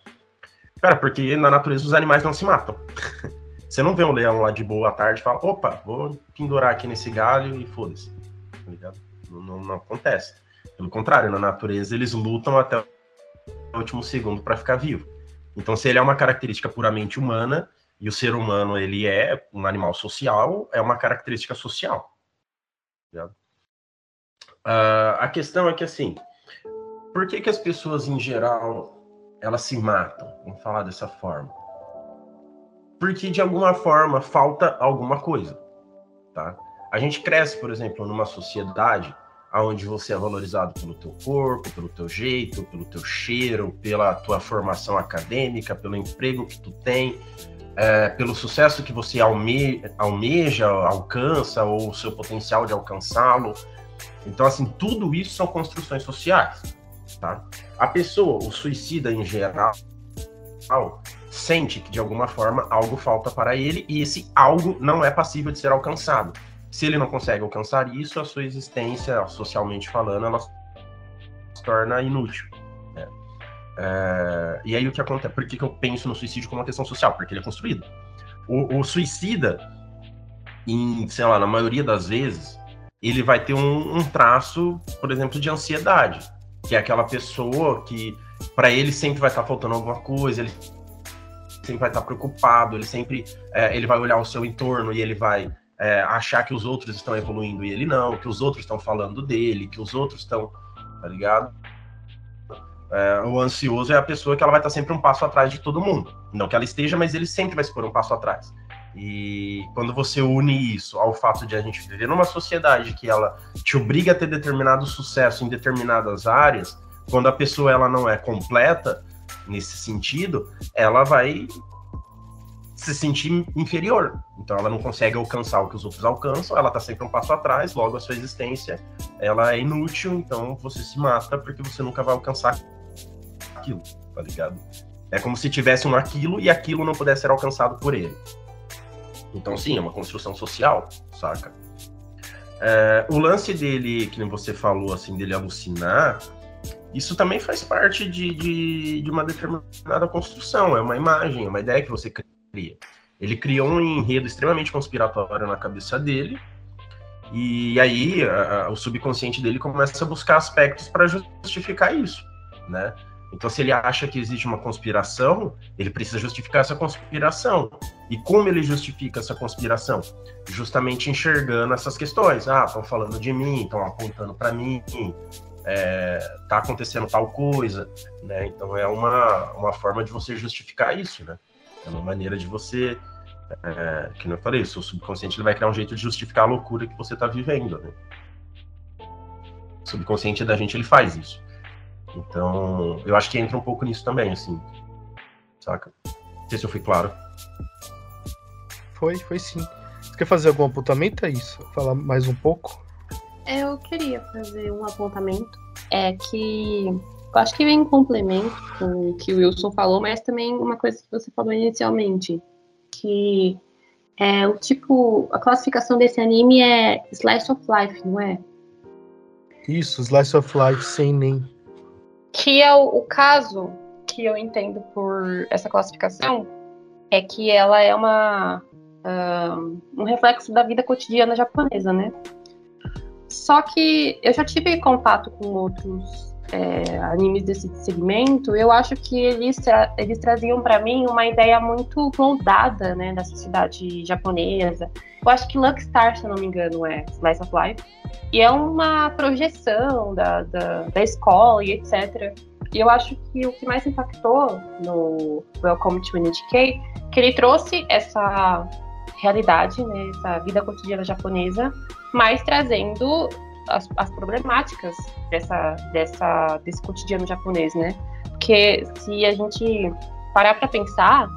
Cara, porque na natureza os animais não se matam. Você não vê um leão lá de boa à tarde e fala, opa, vou pendurar aqui nesse galho e foda-se. Tá ligado? Não, não, não, acontece. Pelo contrário, na natureza eles lutam até o último segundo para ficar vivo. Então, se ele é uma característica puramente humana, e o ser humano ele é um animal social, é uma característica social. Tá uh, a questão é que assim, por que, que as pessoas em geral elas se matam? Vamos falar dessa forma. Porque de alguma forma falta alguma coisa, tá? A gente cresce, por exemplo, numa sociedade onde você é valorizado pelo teu corpo, pelo teu jeito, pelo teu cheiro, pela tua formação acadêmica, pelo emprego que tu tem, é, pelo sucesso que você alme almeja, alcança, ou o seu potencial de alcançá-lo. Então, assim, tudo isso são construções sociais, tá? A pessoa, o suicida em geral, sente que de alguma forma algo falta para ele e esse algo não é passível de ser alcançado. Se ele não consegue alcançar isso, a sua existência, socialmente falando, ela se torna inútil. Né? É, e aí o que acontece? Por que, que eu penso no suicídio como uma questão social? Porque ele é construído. O, o, suicida, em, sei lá, na maioria das vezes, ele vai ter um, um traço, por exemplo, de ansiedade, que é aquela pessoa que, para ele, sempre vai estar tá faltando alguma coisa, ele sempre vai estar tá preocupado, ele sempre é, ele vai olhar o seu entorno e ele vai é, achar que os outros estão evoluindo e ele não, que os outros estão falando dele, que os outros estão, tá ligado? É, o ansioso é a pessoa que ela vai estar sempre um passo atrás de todo mundo. Não que ela esteja, mas ele sempre vai se pôr um passo atrás. E quando você une isso ao fato de a gente viver numa sociedade que ela te obriga a ter determinado sucesso em determinadas áreas, quando a pessoa ela não é completa nesse sentido, ela vai se sentir inferior. Então ela não consegue alcançar o que os outros alcançam, ela tá sempre um passo atrás, logo a sua existência ela é inútil, então você se mata porque você nunca vai alcançar aquilo, tá ligado? É como se tivesse um aquilo e aquilo não pudesse ser alcançado por ele. Então sim, é uma construção social, saca? É, o lance dele, que nem você falou, assim, dele alucinar, isso também faz parte de, de, de uma determinada construção, é uma imagem, é uma ideia que você cria. Ele criou um enredo extremamente conspiratório na cabeça dele, e aí a, a, o subconsciente dele começa a buscar aspectos para justificar isso, né? Então, se ele acha que existe uma conspiração, ele precisa justificar essa conspiração. E como ele justifica essa conspiração? Justamente enxergando essas questões. Ah, estão falando de mim, estão apontando para mim, é, tá acontecendo tal coisa, né? Então é uma, uma forma de você justificar isso, né? É uma maneira de você, é, que não falei, o subconsciente ele vai criar um jeito de justificar a loucura que você está vivendo. Né? O subconsciente da gente ele faz isso. Então, eu acho que entra um pouco nisso também, assim. Saca? Não sei se eu fui claro. Foi, foi sim. Você quer fazer algum apontamento, é isso? Falar mais um pouco? Eu queria fazer um apontamento. É que eu acho que vem em complemento com o que o Wilson falou, mas também uma coisa que você falou inicialmente, que é o tipo, a classificação desse anime é Slice of Life, não é? Isso, Slice of Life sem nem. Que é o, o caso que eu entendo por essa classificação é que ela é uma um, um reflexo da vida cotidiana japonesa, né? Só que eu já tive contato com outros é, animes desse segmento, eu acho que eles, tra eles traziam para mim uma ideia muito moldada, né, da sociedade japonesa. Eu acho que Luckstar, se não me engano, é Slice of Life. E é uma projeção da, da, da escola e etc. E eu acho que o que mais impactou no Welcome to NHK, que ele trouxe essa realidade, né, essa vida cotidiana japonesa, mas trazendo as, as problemáticas dessa, dessa, desse cotidiano japonês, né? Porque se a gente parar para pensar,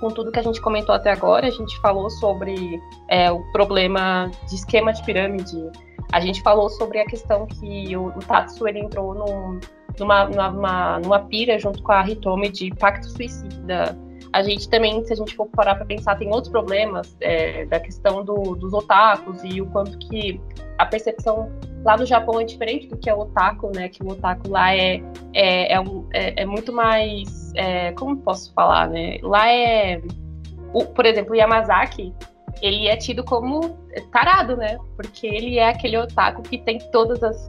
com tudo que a gente comentou até agora, a gente falou sobre é, o problema de esquema de pirâmide, a gente falou sobre a questão que o, o Tatsu ele entrou num, numa, numa, numa pira junto com a Hitomi de pacto suicida. A gente também, se a gente for parar para pensar, tem outros problemas é, da questão do, dos otakus e o quanto que a percepção lá no Japão é diferente do que é o otaku, né? Que o otaku lá é, é, é, um, é, é muito mais. É, como posso falar, né? Lá é. O, por exemplo, o Yamazaki, ele é tido como tarado, né? Porque ele é aquele otaku que tem todas as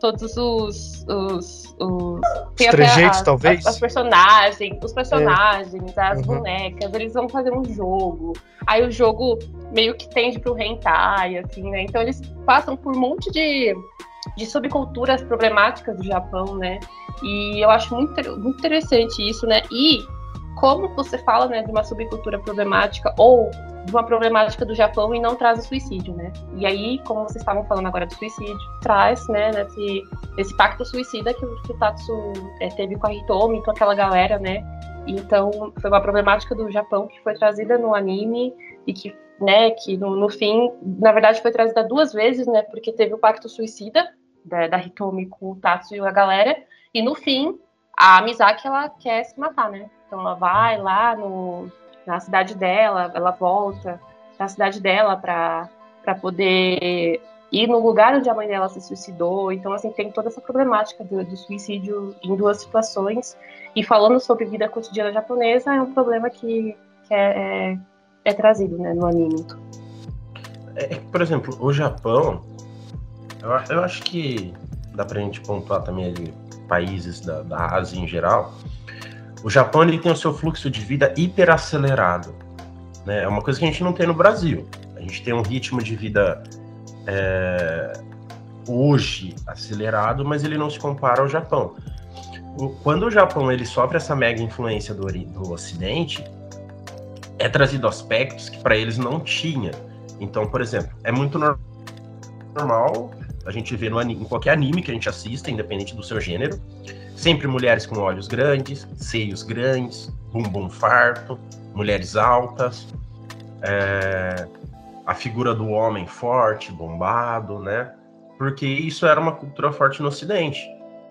todos os. os, os tem trejeitos, talvez? As, as, personagens, os personagens, é. as uhum. bonecas, eles vão fazer um jogo. Aí o jogo meio que tende pro hentai, assim, né? Então eles passam por um monte de de subculturas problemáticas do Japão, né? E eu acho muito, muito interessante isso, né? E como você fala, né, de uma subcultura problemática ou de uma problemática do Japão e não traz o suicídio, né? E aí, como vocês estavam falando agora do suicídio, traz, né, esse, esse pacto suicida que, que o Tatsu é, teve com a Hitomi, com aquela galera, né? Então, foi uma problemática do Japão que foi trazida no anime e que, né, que no, no fim, na verdade, foi trazida duas vezes, né? Porque teve o pacto suicida da, da Hitomi com o Tatsu e a galera, e no fim, a Misaki, ela quer se matar, né? Então, ela vai lá no na cidade dela, ela volta na cidade dela para poder ir no lugar onde a mãe dela se suicidou. Então, assim, tem toda essa problemática do, do, suicídio em duas situações. E falando sobre vida cotidiana japonesa, é um problema que, que é, é, é, trazido né, no anime. É, é por exemplo, o Japão, eu, eu acho que dá pra gente pontuar também ali países da, da Ásia em geral, o Japão ele tem o seu fluxo de vida hiperacelerado. Né? É uma coisa que a gente não tem no Brasil. A gente tem um ritmo de vida é, hoje acelerado, mas ele não se compara ao Japão. Quando o Japão ele sofre essa mega influência do, do Ocidente, é trazido aspectos que para eles não tinha. Então, por exemplo, é muito normal a gente ver no, em qualquer anime que a gente assista, independente do seu gênero, Sempre mulheres com olhos grandes, seios grandes, bumbum farto, mulheres altas, é, a figura do homem forte, bombado, né? Porque isso era uma cultura forte no Ocidente.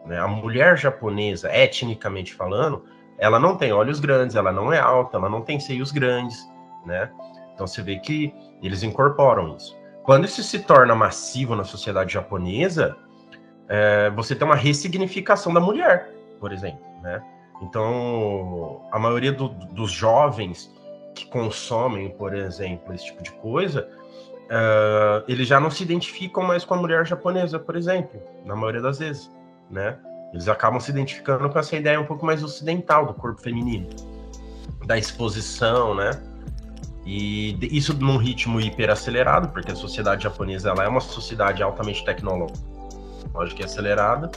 Né? A mulher japonesa, etnicamente falando, ela não tem olhos grandes, ela não é alta, ela não tem seios grandes, né? Então você vê que eles incorporam isso. Quando isso se torna massivo na sociedade japonesa, é, você tem uma ressignificação da mulher, por exemplo, né? Então, a maioria do, dos jovens que consomem, por exemplo, esse tipo de coisa, uh, eles já não se identificam mais com a mulher japonesa, por exemplo, na maioria das vezes, né? Eles acabam se identificando com essa ideia um pouco mais ocidental do corpo feminino, da exposição, né? E isso num ritmo hiperacelerado, porque a sociedade japonesa ela é uma sociedade altamente tecnológica lógica e acelerada,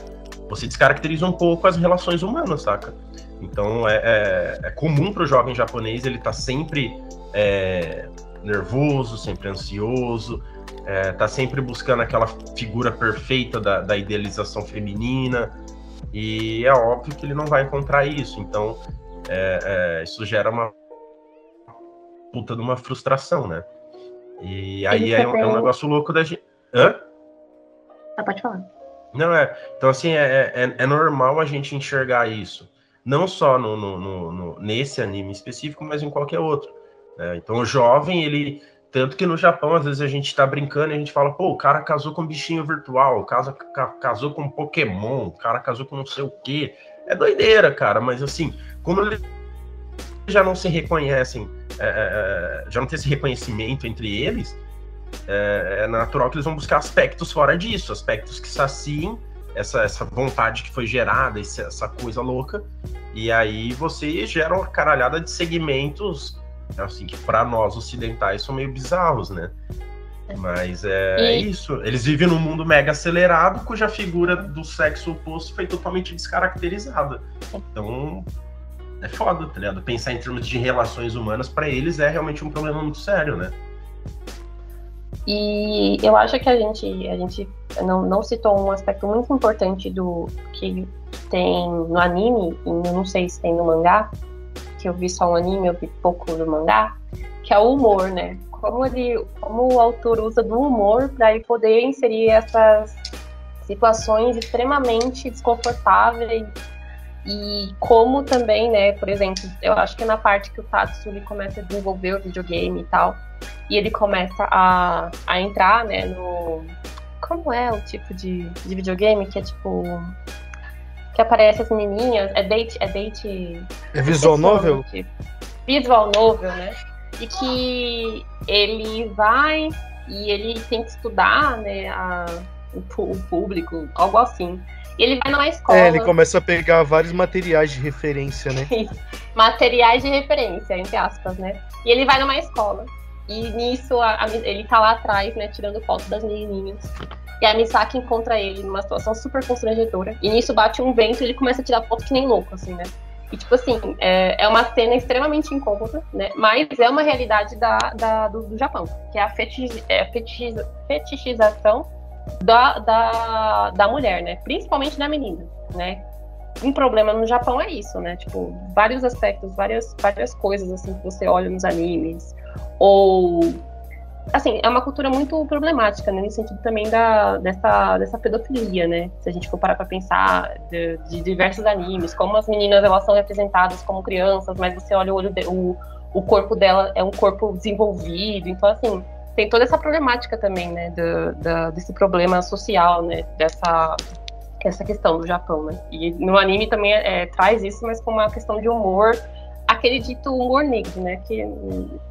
você descaracteriza um pouco as relações humanas, saca? Então é, é, é comum para o jovem japonês ele tá sempre é, nervoso, sempre ansioso, é, tá sempre buscando aquela figura perfeita da, da, idealização feminina, e é óbvio que ele não vai encontrar isso. Então é, é, isso gera uma puta de uma frustração, né? E aí é um, é um, negócio louco da gente. Hã? Ah, pode falar. Não, é. Então, assim, é, é, é normal a gente enxergar isso. Não só no, no, no, no nesse anime específico, mas em qualquer outro. Né? Então, o jovem, ele. Tanto que no Japão, às vezes a gente tá brincando e a gente fala, pô, o cara casou com um bichinho virtual, o cara casou com um Pokémon, o cara casou com não sei o quê. É doideira, cara, mas assim, como eles já não se reconhecem, é, é, é já não tem esse reconhecimento entre eles, é, é, natural que eles vão buscar aspectos fora disso, aspectos que saciem essa, essa vontade que foi gerada, essa coisa louca, e aí você gera uma caralhada de segmentos, assim, que para nós ocidentais são meio bizarros, né? Mas é, e... é, isso. Eles vivem num mundo mega acelerado, cuja figura do sexo oposto foi totalmente descaracterizada. Então, é foda, tá ligado? Pensar em termos de relações humanas, para eles é realmente um problema muito sério, né? E eu acho que a gente, a gente não, não citou um aspecto muito importante do que tem no anime, e não sei se tem no mangá, que eu vi só o anime, eu vi pouco do mangá, que é o humor, né? Como, ele, como o autor usa do humor para poder inserir essas situações extremamente desconfortáveis e como também, né, por exemplo, eu acho que na parte que o Tatsu ele começa a desenvolver o videogame e tal, e ele começa a, a entrar, né, no... Como é o tipo de, de videogame que é tipo... Que aparece as menininhas, é date... É, date, é visual novel? Tipo, visual novel, né? E que ele vai e ele tem que estudar, né, a, o, o público, algo assim. E ele vai numa escola. É, ele começa a pegar vários materiais de referência, né? materiais de referência, entre aspas, né? E ele vai numa escola. E nisso a, a, ele tá lá atrás, né, tirando foto das menininhas. E a Misaki encontra ele numa situação super constrangedora. E nisso bate um vento e ele começa a tirar foto que nem louco, assim, né? E, tipo assim, é, é uma cena extremamente incômoda, né? Mas é uma realidade da, da do, do, Japão, que é a, é fetichização da, da, da mulher, né? Principalmente da menina, né? Um problema no Japão é isso, né? Tipo, vários aspectos, várias, várias coisas, assim, que você olha nos animes. Ou assim, é uma cultura muito problemática, né, no sentido também da, dessa, dessa pedofilia, né? Se a gente for parar pra pensar de, de, diversos animes, como as meninas elas são representadas como crianças, mas você olha o olho de, o, o corpo dela é um corpo desenvolvido, então assim, tem toda essa problemática também, né, do, do, desse problema social, né, dessa essa questão do Japão, né? E no anime também é, traz isso, mas com uma questão de humor aquele dito humor negro, né? Que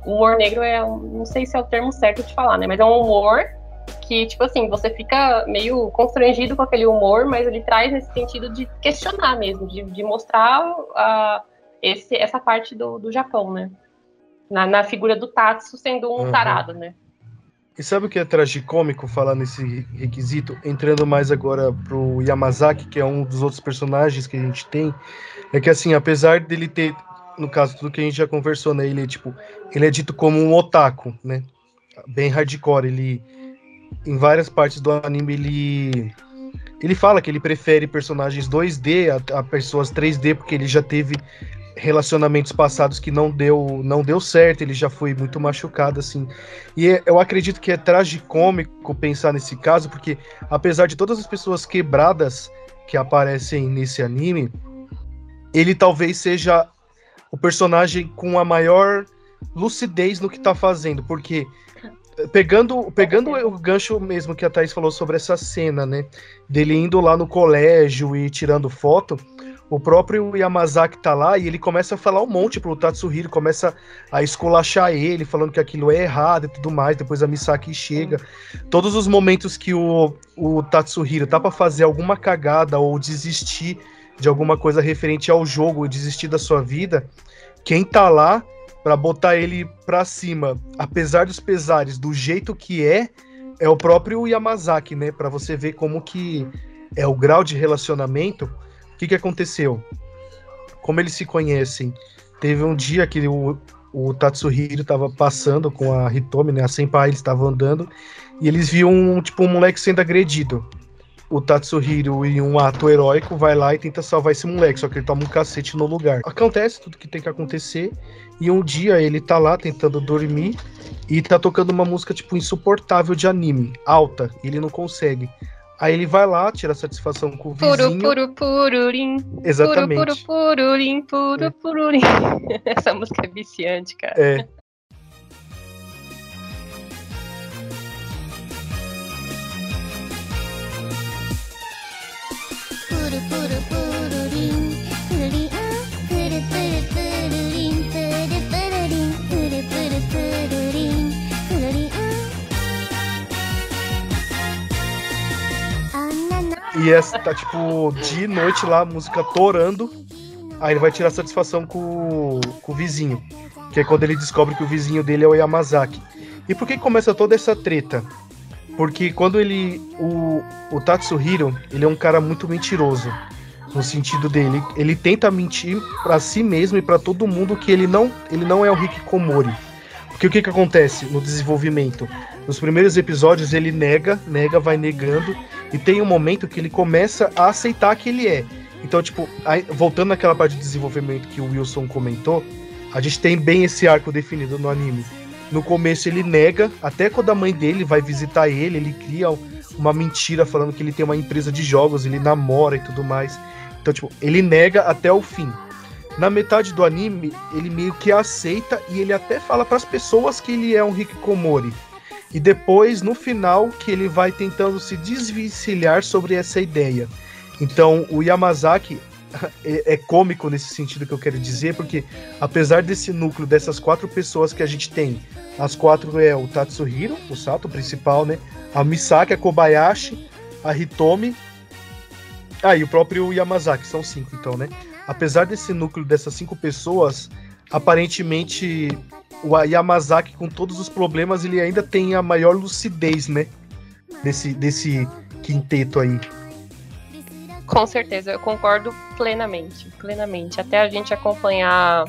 humor negro é, não sei se é o termo certo de falar, né? Mas é um humor que, tipo assim, você fica meio constrangido com aquele humor, mas ele traz nesse sentido de questionar mesmo, de, de mostrar uh, esse, essa parte do, do Japão, né? Na, na figura do Tatsu sendo um uhum. tarado, né? E sabe o que é tragicômico falar nesse requisito? Entrando mais agora pro Yamazaki, que é um dos outros personagens que a gente tem, é que assim, apesar dele ter no caso, tudo que a gente já conversou, né? Ele é tipo, ele é dito como um otaku, né? Bem hardcore. Ele, em várias partes do anime, ele, ele fala que ele prefere personagens 2D a, a pessoas 3D porque ele já teve relacionamentos passados que não deu, não deu certo, ele já foi muito machucado, assim. E é, eu acredito que é tragicômico pensar nesse caso, porque apesar de todas as pessoas quebradas que aparecem nesse anime, ele talvez seja o personagem com a maior lucidez no que tá fazendo, porque pegando, pegando o gancho mesmo que a Thaís falou sobre essa cena, né, dele indo lá no colégio e tirando foto, o próprio Yamazaki tá lá e ele começa a falar um monte pro Tatsuhiro, começa a esculachar ele, falando que aquilo é errado e tudo mais. Depois a Misaki chega. Todos os momentos que o, o Tatsuhiro tá pra fazer alguma cagada ou desistir de alguma coisa referente ao jogo desistir da sua vida, quem tá lá para botar ele pra cima, apesar dos pesares, do jeito que é, é o próprio Yamazaki, né? Para você ver como que é o grau de relacionamento. O que, que aconteceu? Como eles se conhecem? Teve um dia que o, o Tatsuhiro tava passando com a Hitomi, né? A Senpai, eles estavam andando e eles viam tipo um moleque sendo agredido o Tatsuhiro, em um ato heróico, vai lá e tenta salvar esse moleque, só que ele toma um cacete no lugar. Acontece tudo que tem que acontecer, e um dia ele tá lá tentando dormir e tá tocando uma música, tipo, insuportável de anime, alta, e ele não consegue. Aí ele vai lá, tira satisfação com o vizinho. Puro, puro, pururim. Exatamente. Puro, puro, pururim, puro, é. pururim. Essa música é viciante, cara. É. E essa tá tipo de noite lá, música torando. Aí ele vai tirar satisfação com, com o vizinho. Que é quando ele descobre que o vizinho dele é o Yamazaki. E por que começa toda essa treta? Porque quando ele. O, o Tatsuhiro, ele é um cara muito mentiroso. No sentido dele. Ele tenta mentir para si mesmo e para todo mundo que ele não, ele não é o Rick Komori. Porque o que, que acontece no desenvolvimento? Nos primeiros episódios ele nega, nega, vai negando. E tem um momento que ele começa a aceitar que ele é. Então, tipo, aí, voltando naquela parte de desenvolvimento que o Wilson comentou, a gente tem bem esse arco definido no anime. No começo ele nega, até quando a mãe dele vai visitar ele, ele cria uma mentira falando que ele tem uma empresa de jogos, ele namora e tudo mais. Então, tipo, ele nega até o fim. Na metade do anime, ele meio que aceita e ele até fala para as pessoas que ele é um Hikikomori. E depois, no final, que ele vai tentando se desvencilhar sobre essa ideia. Então, o Yamazaki é, é, cômico nesse sentido que eu quero dizer, porque apesar desse núcleo, dessas quatro pessoas que a gente tem, as quatro é o Tatsuhiro, o Sato principal, né? A Misaki, a Kobayashi, a Hitomi. Ah, e o próprio Yamazaki, são cinco então, né? Apesar desse núcleo dessas cinco pessoas, aparentemente o Yamazaki, com todos os problemas, ele ainda tem a maior lucidez, né? desse, desse quinteto aí. Com certeza, eu concordo plenamente, plenamente. Até a gente acompanhar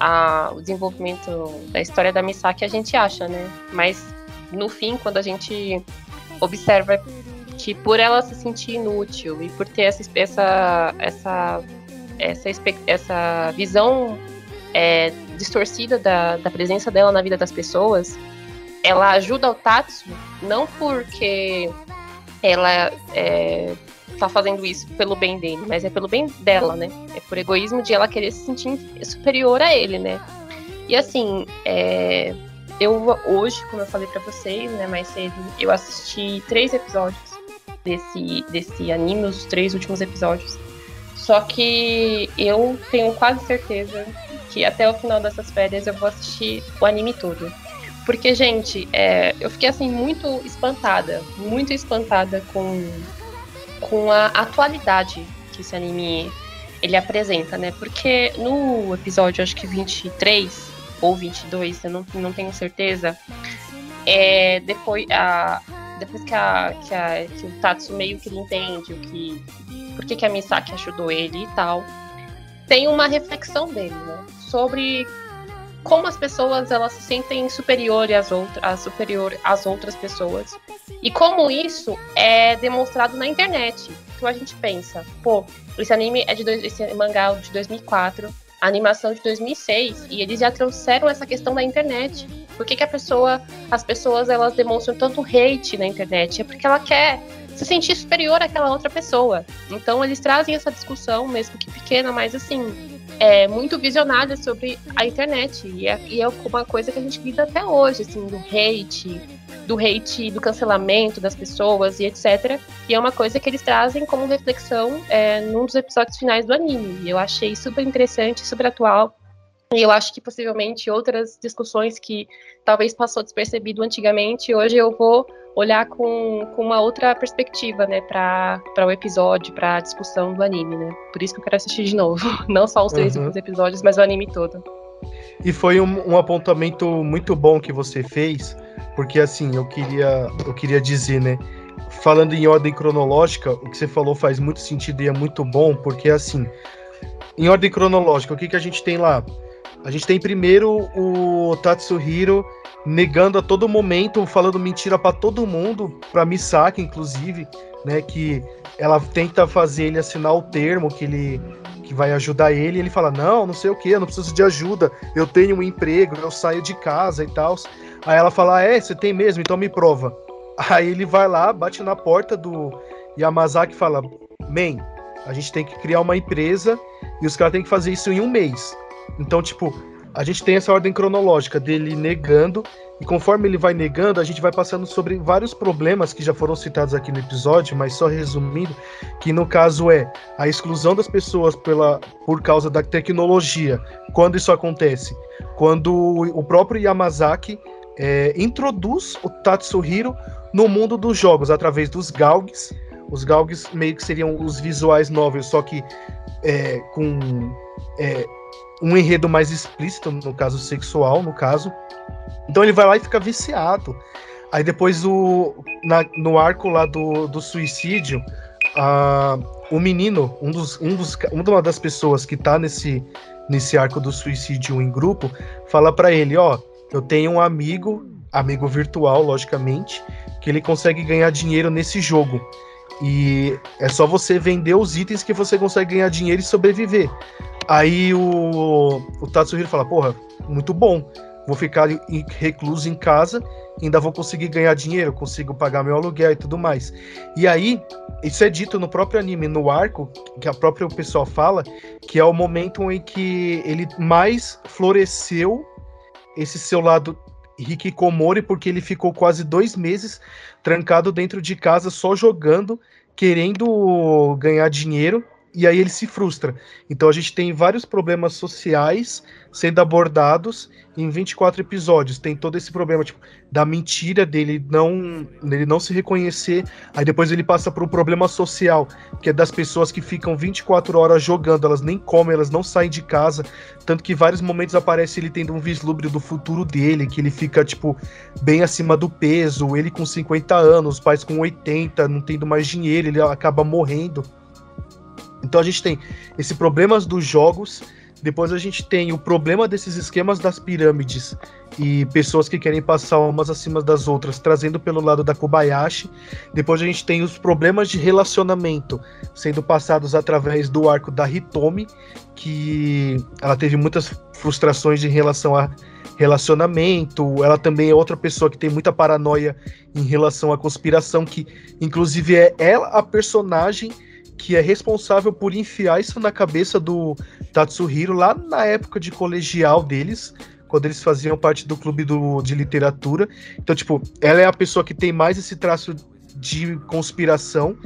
a, o desenvolvimento da história da Misaki, a gente acha, né? Mas no fim, quando a gente observa que por ela se sentir inútil e por ter essa essa essa essa, essa visão é, distorcida da, da presença dela na vida das pessoas, ela ajuda o Tatsu não porque ela é, tá fazendo isso pelo bem dele, mas é pelo bem dela, né? É por egoísmo de ela querer se sentir superior a ele, né? E assim, é, eu hoje, como eu falei para vocês, né, mais cedo, eu assisti três episódios desse, desse anime, os três últimos episódios. Só que eu tenho quase certeza que até o final dessas férias eu vou assistir o anime todo. Porque, gente, é, eu fiquei assim muito espantada, muito espantada com, com a atualidade que esse anime ele apresenta, né? Porque no episódio, acho que 23 ou 22, eu não, não tenho certeza, é, depois, a, depois que, a, que, a, que o Tatsu meio que entende o que, por que, a Misaki ajudou ele e tal, tem uma reflexão dele, né? Sobre como as pessoas elas se sentem superiores às outras, superior às outras pessoas. E como isso é demonstrado na internet. Então a gente pensa, pô, esse anime é de dois, esse mangá é de 2004, a animação de 2006 e eles já trouxeram essa questão da internet. Por que, que a pessoa, as pessoas elas demonstram tanto hate na internet? É porque ela quer se sentir superior àquela outra pessoa. Então eles trazem essa discussão, mesmo que pequena, mas assim, é, muito visionária sobre a internet. E é, e é, uma coisa que a gente lida até hoje, assim, do hate, do hate, do cancelamento das pessoas e etc. E é uma coisa que eles trazem como reflexão é, num dos episódios finais do anime. E eu achei super interessante, super atual. E eu acho que possivelmente outras discussões que talvez passou despercebido antigamente, hoje eu vou olhar com, com uma outra perspectiva, né, para o episódio, para a discussão do anime, né? Por isso que eu quero assistir de novo. Não só os três uhum. episódios, mas o anime todo. E foi um, um, apontamento muito bom que você fez, porque assim, eu queria, eu queria dizer, né? Falando em ordem cronológica, o que você falou faz muito sentido e é muito bom, porque assim, em ordem cronológica, o que, que a gente tem lá? A gente tem primeiro o Tatsuhiro negando a todo momento, falando mentira para todo mundo, para Misaki inclusive, né, que ela tenta fazer ele assinar o termo que ele que vai ajudar ele, e ele fala: "Não, não sei o que, eu não preciso de ajuda. Eu tenho um emprego, eu saio de casa e tal". Aí ela fala: "É, você tem mesmo, então me prova". Aí ele vai lá, bate na porta do Yamazaki e fala: "Man, a gente tem que criar uma empresa e os caras têm que fazer isso em um mês". Então, tipo, a gente tem essa ordem cronológica dele negando, e conforme ele vai negando, a gente vai passando sobre vários problemas que já foram citados aqui no episódio, mas só resumindo, que no caso é a exclusão das pessoas pela, por causa da tecnologia. Quando isso acontece? Quando o próprio Yamazaki é, introduz o Tatsuhiro no mundo dos jogos através dos Galgs. Os Galgs meio que seriam os visuais novos, só que é, com é, um enredo mais explícito, no caso sexual, no caso. Então ele vai lá e fica viciado. Aí depois o, na, no arco lá do, do suicídio, uh, o menino, um dos, um dos, uma das pessoas que tá nesse, nesse arco do suicídio em grupo, fala para ele, ó, eu tenho um amigo, amigo virtual, logicamente, que ele consegue ganhar dinheiro nesse jogo. E é só você vender os itens que você consegue ganhar dinheiro e sobreviver. Aí o, o Tatsuhiro fala, porra, muito bom. Vou ficar recluso em casa, ainda vou conseguir ganhar dinheiro, consigo pagar meu aluguel e tudo mais. E aí, isso é dito no próprio anime, no arco, que a própria pessoa fala, que é o momento em que ele mais floresceu esse seu lado hikikomori, porque ele ficou quase dois meses trancado dentro de casa, só jogando, querendo ganhar dinheiro e aí ele se frustra. Então a gente tem vários problemas sociais sendo abordados em 24 episódios. Tem todo esse problema tipo, da mentira dele não, dele não se reconhecer. Aí depois ele passa por um problema social, que é das pessoas que ficam 24 horas jogando, elas nem comem, elas não saem de casa. Tanto que em vários momentos aparece ele tendo um vislumbre do futuro dele, que ele fica, tipo, bem acima do peso, ele com 50 anos, os pais com 80, não tendo mais dinheiro, ele acaba morrendo. Então a gente tem esse problemas dos jogos, depois a gente tem o problema desses esquemas das pirâmides e pessoas que querem passar umas acima das outras, trazendo pelo lado da Kobayashi. Depois a gente tem os problemas de relacionamento sendo passados através do arco da Hitomi, que ela teve muitas frustrações em relação a relacionamento. Ela também é outra pessoa que tem muita paranoia em relação à conspiração, que inclusive é ela a personagem que é responsável por enfiar isso na cabeça do Tatsuhiro lá na época de colegial deles, quando eles faziam parte do clube do, de literatura. Então, tipo, ela é a pessoa que tem mais esse traço de conspiração.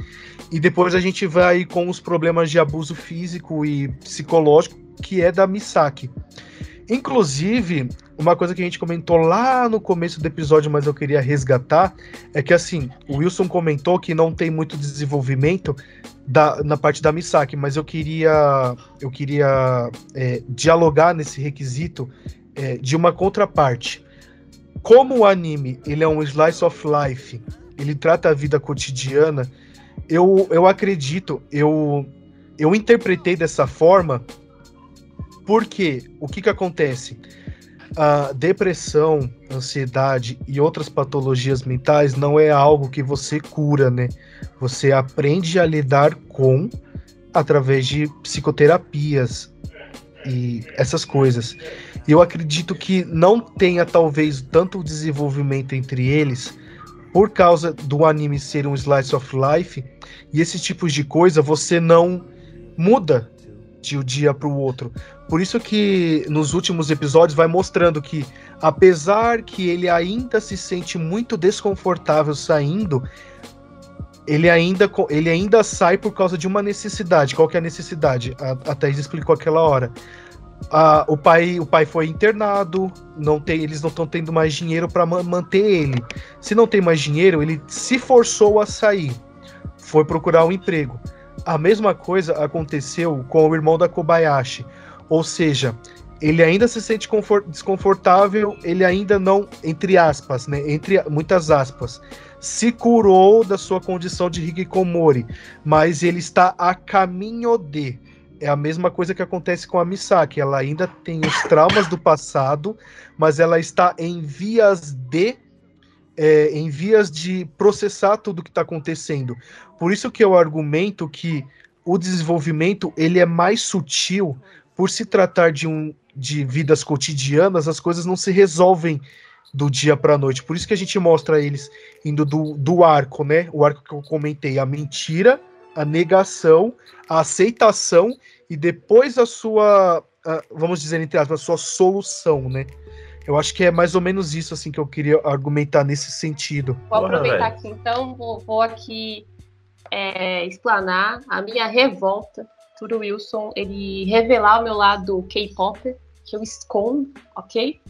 E depois a gente vai com os problemas de abuso físico e psicológico, que é da Misaki. Inclusive, uma coisa que a gente comentou lá no começo do episódio, mas eu queria resgatar, é que assim, o Wilson comentou que não tem muito desenvolvimento da, na parte da Misaki, mas eu queria eu queria é, dialogar nesse requisito é, de uma contraparte. Como o anime ele é um slice of life, ele trata a vida cotidiana, eu, eu acredito, eu, eu interpretei dessa forma porque o que, que acontece? A depressão, ansiedade e outras patologias mentais não é algo que você cura, né? Você aprende a lidar com através de psicoterapias e essas coisas. Eu acredito que não tenha talvez tanto desenvolvimento entre eles por causa do anime ser um slice of life e esse tipo de coisa você não muda de um dia para o outro. Por isso que nos últimos episódios vai mostrando que, apesar que ele ainda se sente muito desconfortável saindo, ele ainda, ele ainda sai por causa de uma necessidade. Qual que é a necessidade? A, a Thaís explicou aquela hora. A, o, pai, o pai foi internado, não tem, eles não estão tendo mais dinheiro para manter ele. Se não tem mais dinheiro, ele se forçou a sair. Foi procurar um emprego. A mesma coisa aconteceu com o irmão da Kobayashi. Ou seja, ele ainda se sente desconfortável, ele ainda não, entre aspas, né, entre muitas aspas, se curou da sua condição de hikikomori, mas ele está a caminho de. É a mesma coisa que acontece com a Misaki, ela ainda tem os traumas do passado, mas ela está em vias de é, em vias de processar tudo o que está acontecendo. Por isso que eu argumento que o desenvolvimento ele é mais sutil, por se tratar de um de vidas cotidianas, as coisas não se resolvem do dia para a noite. Por isso que a gente mostra eles indo do, do arco, né? O arco que eu comentei, a mentira, a negação, a aceitação e depois a sua, a, vamos dizer entre aspas, a sua solução, né? Eu acho que é mais ou menos isso assim que eu queria argumentar nesse sentido. Vou aproveitar aqui então, vou, vou aqui é, explanar a minha revolta por Wilson ele revelar o meu lado K-pop, que eu escondo, ok?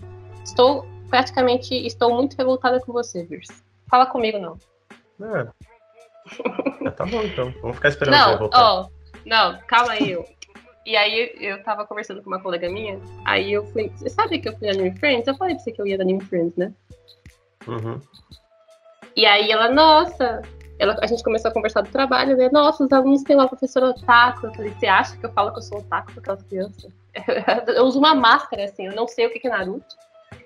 Estou praticamente, estou muito revoltada com você, Virs. Fala comigo, não. É. é tá bom, então. Vamos ficar esperando não, você voltar. Ó, não, calma aí. Eu. E aí eu tava conversando com uma colega minha, aí eu fui. Você sabe que eu fui na Anime Friends? Eu falei pra você que eu ia na Anime Friends, né? Uhum. E aí ela, nossa, ela, a gente começou a conversar do trabalho, né? Nossa, os alunos têm uma professora otaku. Eu falei, você acha que eu falo que eu sou otaku com aquelas crianças? Eu uso uma máscara, assim, eu não sei o que é Naruto,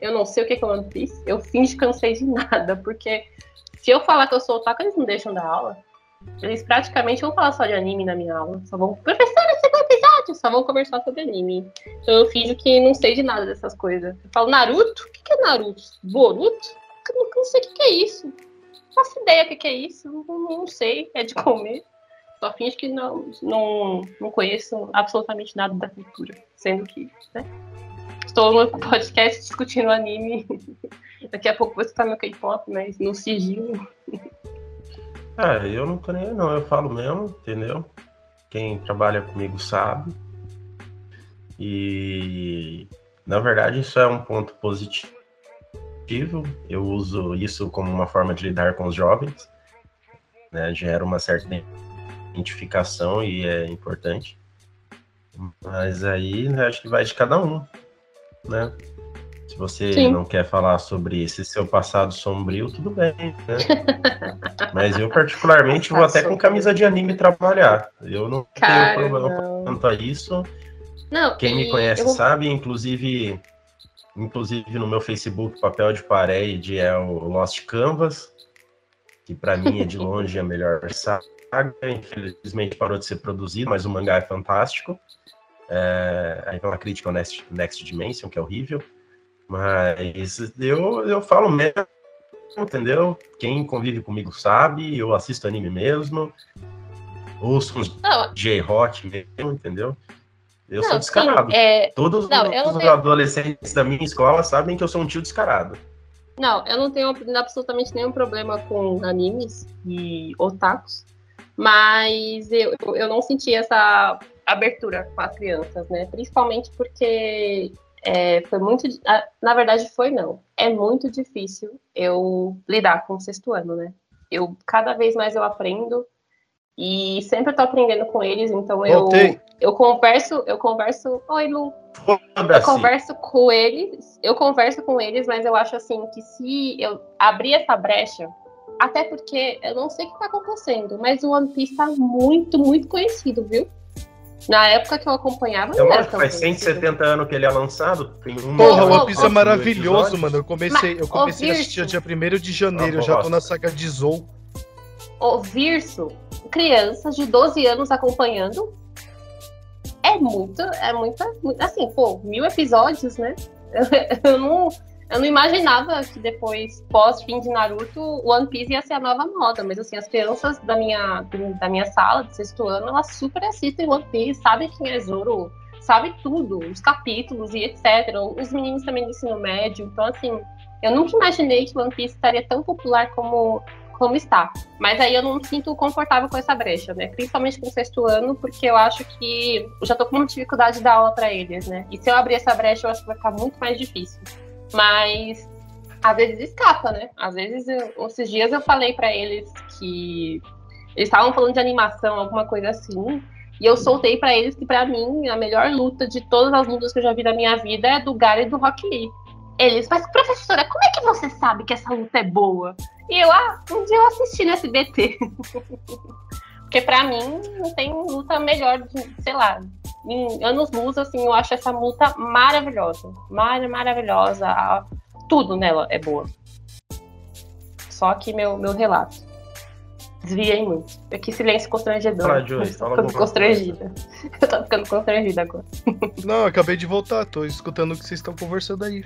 eu não sei o que é One Piece, eu finge que eu não sei de nada, porque se eu falar que eu sou otaku, eles não deixam da aula. Eles praticamente vão falar só de anime na minha aula. Só vão, professora, segundo episódio, só vão conversar sobre anime. Então eu finjo que não sei de nada dessas coisas. Eu falo, Naruto? O que é Naruto? Boruto? Eu não sei o que é isso. Faço ideia o que, é isso. Não, não, sei. É de comer. Só finge que não, não, não conheço absolutamente nada da cultura. Sendo que, né? Estou no podcast discutindo anime. Daqui a pouco vou escutar meu K-pop, mas no sigilo. É, eu não tô nem aí, não. Eu falo mesmo, entendeu? quem trabalha comigo sabe. E na verdade isso é um ponto positivo. Eu uso isso como uma forma de lidar com os jovens, né? Gera uma certa identificação e é importante. Mas aí né, acho que vai de cada um, né? Se você Sim. não quer falar sobre esse seu passado sombrio, tudo bem, né? Mas eu, particularmente, vou até com camisa de anime trabalhar. Eu não Cara, tenho problema não. quanto a isso. Não, Quem me conhece eu... sabe, inclusive, inclusive no meu Facebook, papel de parede é o Lost Canvas, que para mim é de longe a melhor saga. Infelizmente parou de ser produzido, mas o mangá é fantástico. É, aí tem uma crítica ao Next, Next Dimension, que é horrível. Mas eu, eu falo mesmo, entendeu? Quem convive comigo sabe, eu assisto anime mesmo. Ouço uns J-Rock mesmo, entendeu? Eu não, sou descarado. Sim, é... Todos não, os tenho... adolescentes da minha escola sabem que eu sou um tio descarado. Não, eu não tenho absolutamente nenhum problema com animes e otakus, mas eu, eu não senti essa abertura com as crianças, né? Principalmente porque é, foi muito. Na verdade, foi não. É muito difícil eu lidar com o sexto ano, né? Eu cada vez mais eu aprendo e sempre estou aprendendo com eles, então eu eu converso, eu converso, oi Lu. Eu converso com eles, eu converso com eles, mas eu acho assim que se eu abrir essa brecha, até porque eu não sei o que está acontecendo, mas o One Piece está muito, muito conhecido, viu? Na época que eu acompanhava, não eu acho que faz 170 anos que ele é lançado. Tem um Porra, o One Piece é maravilhoso, mano. Eu comecei, eu comecei a assistir dia 1 de janeiro, ah, eu já tô na saga de Zou. O Virso, crianças de 12 anos acompanhando. É muito, é muita. Assim, pô, mil episódios, né? Eu não eu não imaginava que depois, pós-fim de Naruto, One Piece ia ser a nova moda. Mas, assim, as crianças da minha, da minha sala, de sexto ano, elas super assistem One Piece, sabem quem é Zoro, sabem tudo, os capítulos e etc. Os meninos também do ensino médio. Então, assim, eu nunca imaginei que One Piece estaria tão popular como, como está. Mas aí eu não me sinto confortável com essa brecha, né? Principalmente com o sexto ano, porque eu acho que já tô com uma dificuldade de dar aula para eles, né? E se eu abrir essa brecha, eu acho que vai ficar muito mais difícil. Mas às vezes escapa, né? Às vezes, eu, esses dias eu falei para eles que eles estavam falando de animação, alguma coisa assim, e eu soltei para eles que para mim a melhor luta de todas as lutas que eu já vi na minha vida é do Gary e do Rock Lee. Eles, mas professora, como é que você sabe que essa luta é boa? E eu, ah, um dia eu assisti no SBT. Porque para mim não tem luta melhor, de, sei lá, em anos luz, assim, eu acho essa luta maravilhosa. Mar maravilhosa. Tudo nela é boa. Só que meu, meu relato. Desviei muito. Que silêncio constrangedor. Ah, Joyce, eu tô ficando constrangida. Eu tô ficando constrangida agora. Não, acabei de voltar, tô escutando o que vocês estão conversando aí.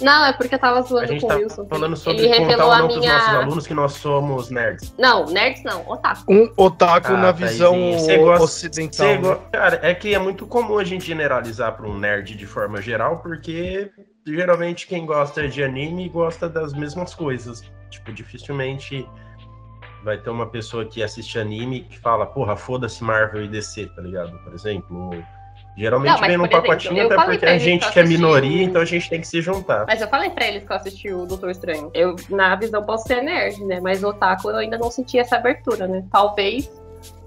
Não, é porque eu tava zoando com o tá Wilson. falando sobre ele contar ou não minha... pros nossos alunos que nós somos nerds. Não, nerds não, otaku. Um otaku ah, na visão gosta, ocidental. Né? Cara, é que é muito comum a gente generalizar para um nerd de forma geral, porque geralmente quem gosta de anime gosta das mesmas coisas. Tipo, dificilmente vai ter uma pessoa que assiste anime que fala, porra, foda-se Marvel e DC, tá ligado? Por exemplo, Geralmente não, vem num pacotinho, até porque a gente que é minoria, então a gente tem que se juntar. Mas eu falei pra eles que eu assisti o Doutor Estranho. Eu, na visão, posso ser nerd, né? Mas o Otaku eu ainda não senti essa abertura, né? Talvez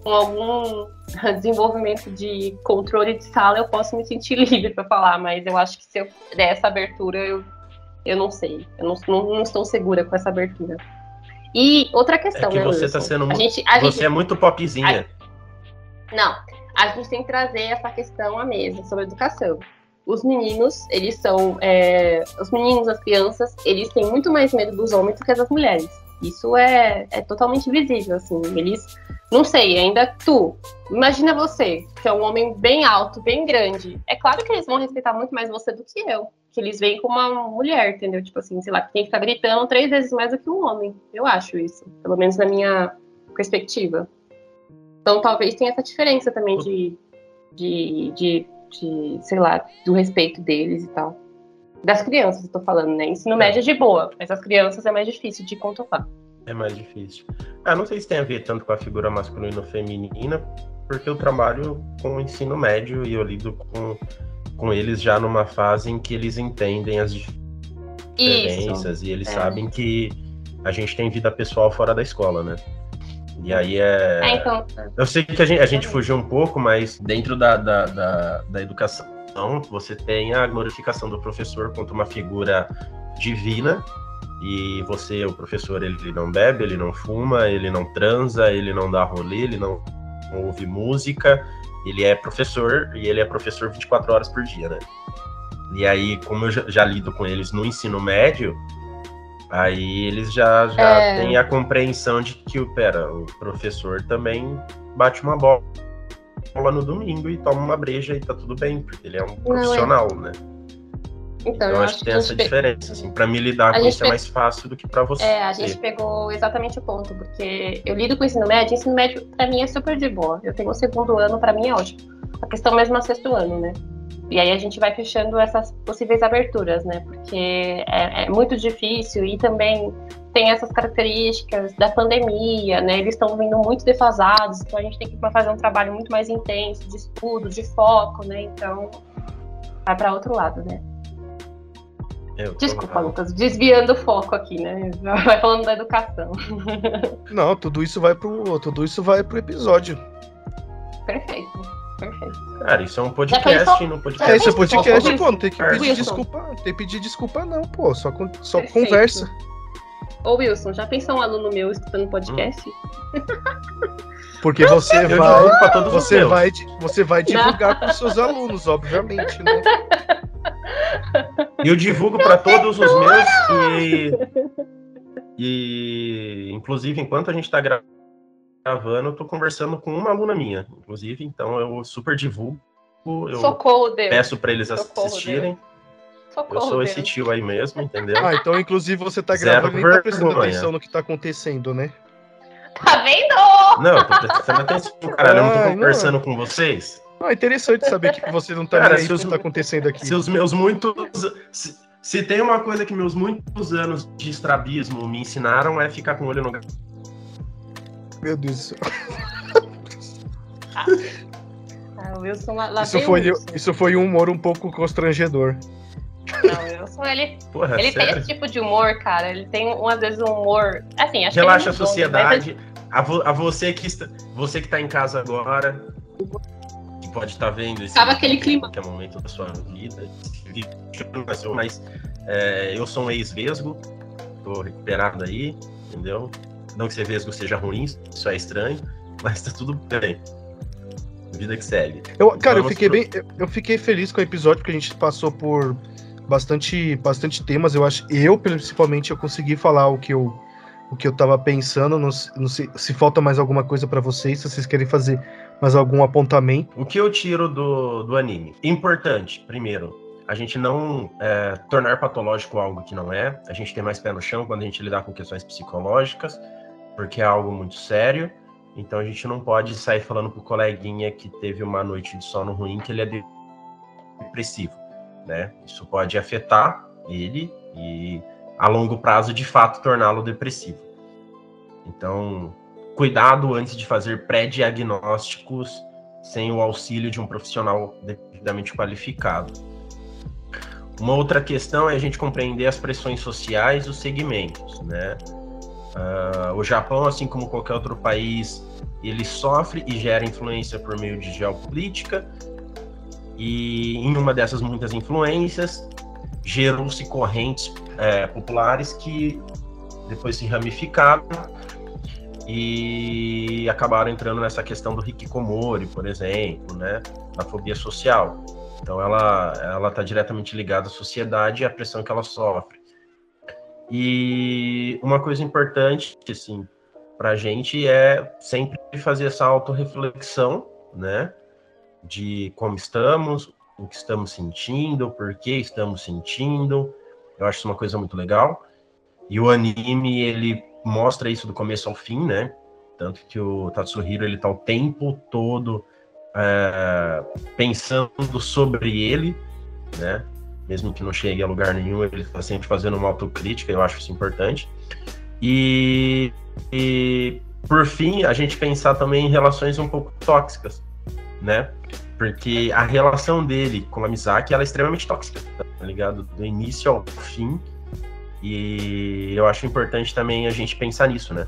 com algum desenvolvimento de controle de sala eu possa me sentir livre para falar, mas eu acho que se eu der essa abertura, eu, eu não sei. Eu não, não, não estou segura com essa abertura. E outra questão, é que né, você Wilson? tá sendo muito. Gente, você gente, é muito popzinha. A, não, a gente tem que trazer essa questão à mesa sobre educação. Os meninos, eles são. É, os meninos, as crianças, eles têm muito mais medo dos homens do que das mulheres. Isso é, é totalmente visível, assim. Eles. Não sei, ainda tu. Imagina você, que é um homem bem alto, bem grande. É claro que eles vão respeitar muito mais você do que eu. Que eles veem como uma mulher, entendeu? Tipo assim, sei lá, que tem que ficar gritando três vezes mais do que um homem. Eu acho isso. Pelo menos na minha perspectiva. Então talvez tenha essa diferença também de, de, de, de sei lá, do respeito deles e tal. Das crianças, tô falando, né? Ensino é. médio é de boa, mas as crianças é mais difícil de controlar. É mais difícil. Ah, não sei se tem a ver tanto com a figura masculina ou feminina, porque eu trabalho com o ensino médio e eu lido com, com eles já numa fase em que eles entendem as diferenças Isso. e eles é. sabem que a gente tem vida pessoal fora da escola, né? E aí é. é então. Eu sei que a gente, a gente fugiu um pouco, mas dentro da, da, da, da educação, você tem a glorificação do professor quanto uma figura divina e você, o professor, ele não bebe, ele não fuma, ele não transa, ele não dá rolê, ele não ouve música, ele é professor e ele é professor 24 horas por dia, né? E aí, como eu já, lido com eles no ensino médio, aí eles já, já é... têm a compreensão de que, pera, o professor também bate uma bola no domingo e toma uma breja e tá tudo bem, porque ele é um profissional, Não, é... né? Então, então acho que tem essa pe... diferença, assim, para me lidar a com isso pe... é mais fácil do que para você. É, a gente pegou exatamente o ponto, porque eu lido com o ensino médio, ensino médio para mim é super de boa. Eu tenho o segundo ano, para mim é ótimo. A questão mesmo é o sexto ano, né? E aí a gente vai fechando essas possíveis aberturas, né? Porque é, é muito difícil e também tem essas características da pandemia, né? Eles estão vindo muito defasados, então a gente tem que fazer um trabalho muito mais intenso de estudo, de foco, né? Então vai para outro lado, né? Desculpa, Lucas, desviando o foco aqui, né? Vai falando da educação. Não, tudo isso vai pro, tudo isso vai pro episódio. Perfeito. Perfeito. Cara, isso é um podcast, não podcast. É, isso é podcast, pô, não tem que pedir Wilson. desculpa, não tem que pedir desculpa não, pô, só, só conversa. Ô Wilson, já pensou um aluno meu escutando podcast? Hum. Porque você vai, você vai, você vai divulgar para os seus alunos, obviamente, né? E eu divulgo para todos os meus e, e inclusive enquanto a gente está gravando, eu tô conversando com uma aluna minha, inclusive, então eu super divulgo, eu Socorro, Deus. peço para eles Socorro, assistirem. Socorro, eu sou Deus. esse tio aí mesmo, entendeu? Ah, então inclusive você tá gravando e tá prestando atenção no que tá acontecendo, né? Tá vendo? Não, eu tô prestando atenção, caralho, eu não tô conversando não. com vocês. Ah, interessante saber que você não tá Cara, nem aí que tá acontecendo aqui. Se os meus muitos. Se, se, tem uma coisa que meus muitos anos de estrabismo me ensinaram é ficar com o olho no Meu Deus do céu. Ah, o Wilson lá, lá isso, foi, Wilson. isso foi um humor um pouco constrangedor. Não, o Wilson, ele, Porra, ele tem esse tipo de humor, cara. Ele tem, às vezes, um humor. Assim, acho Relaxa a sociedade. a, vo, a, você que está, você que tá em casa agora, pode estar tá vendo esse Tava aquele clima. que é o momento da sua vida. Mas é, eu sou um ex-vesgo, tô recuperado aí, entendeu? Não que vesgo seja ruim, isso é estranho, mas tá tudo bem. Vida que segue. Eu, cara, eu fiquei pro... bem. Eu fiquei feliz com o episódio, porque a gente passou por bastante, bastante temas. Eu acho, eu principalmente, eu consegui falar o que eu, o que eu tava pensando. Não, não sei se falta mais alguma coisa para vocês, se vocês querem fazer mais algum apontamento? O que eu tiro do, do anime? Importante, primeiro, a gente não é, tornar patológico algo que não é, a gente ter mais pé no chão quando a gente lidar com questões psicológicas, porque é algo muito sério. Então a gente não pode sair falando pro coleguinha que teve uma noite de sono ruim que ele é depressivo, né? Isso pode afetar ele e a longo prazo de fato torná-lo depressivo. Então, cuidado antes de fazer pré-diagnósticos sem o auxílio de um profissional devidamente qualificado. Uma outra questão é a gente compreender as pressões sociais dos segmentos, né? Uh, o Japão, assim como qualquer outro país, ele sofre e gera influência por meio de geopolítica, e em uma dessas muitas influências, gerou-se correntes é, populares que depois se ramificaram e acabaram entrando nessa questão do hikikomori, por exemplo, né, da fobia social. Então ela ela está diretamente ligada à sociedade e à pressão que ela sofre. E uma coisa importante, assim, para a gente é sempre fazer essa autorreflexão, né, de como estamos, o que estamos sentindo, por que estamos sentindo. Eu acho isso uma coisa muito legal. E o anime, ele mostra isso do começo ao fim, né? Tanto que o Tatsuhiro ele tá o tempo todo é, pensando sobre ele, né? Mesmo que não chegue a lugar nenhum, ele está sempre fazendo uma autocrítica, eu acho isso importante. E, e por fim, a gente pensar também em relações um pouco tóxicas, né? Porque a relação dele com a Mizaki, ela é extremamente tóxica, tá ligado? Do início ao fim. E eu acho importante também a gente pensar nisso, né?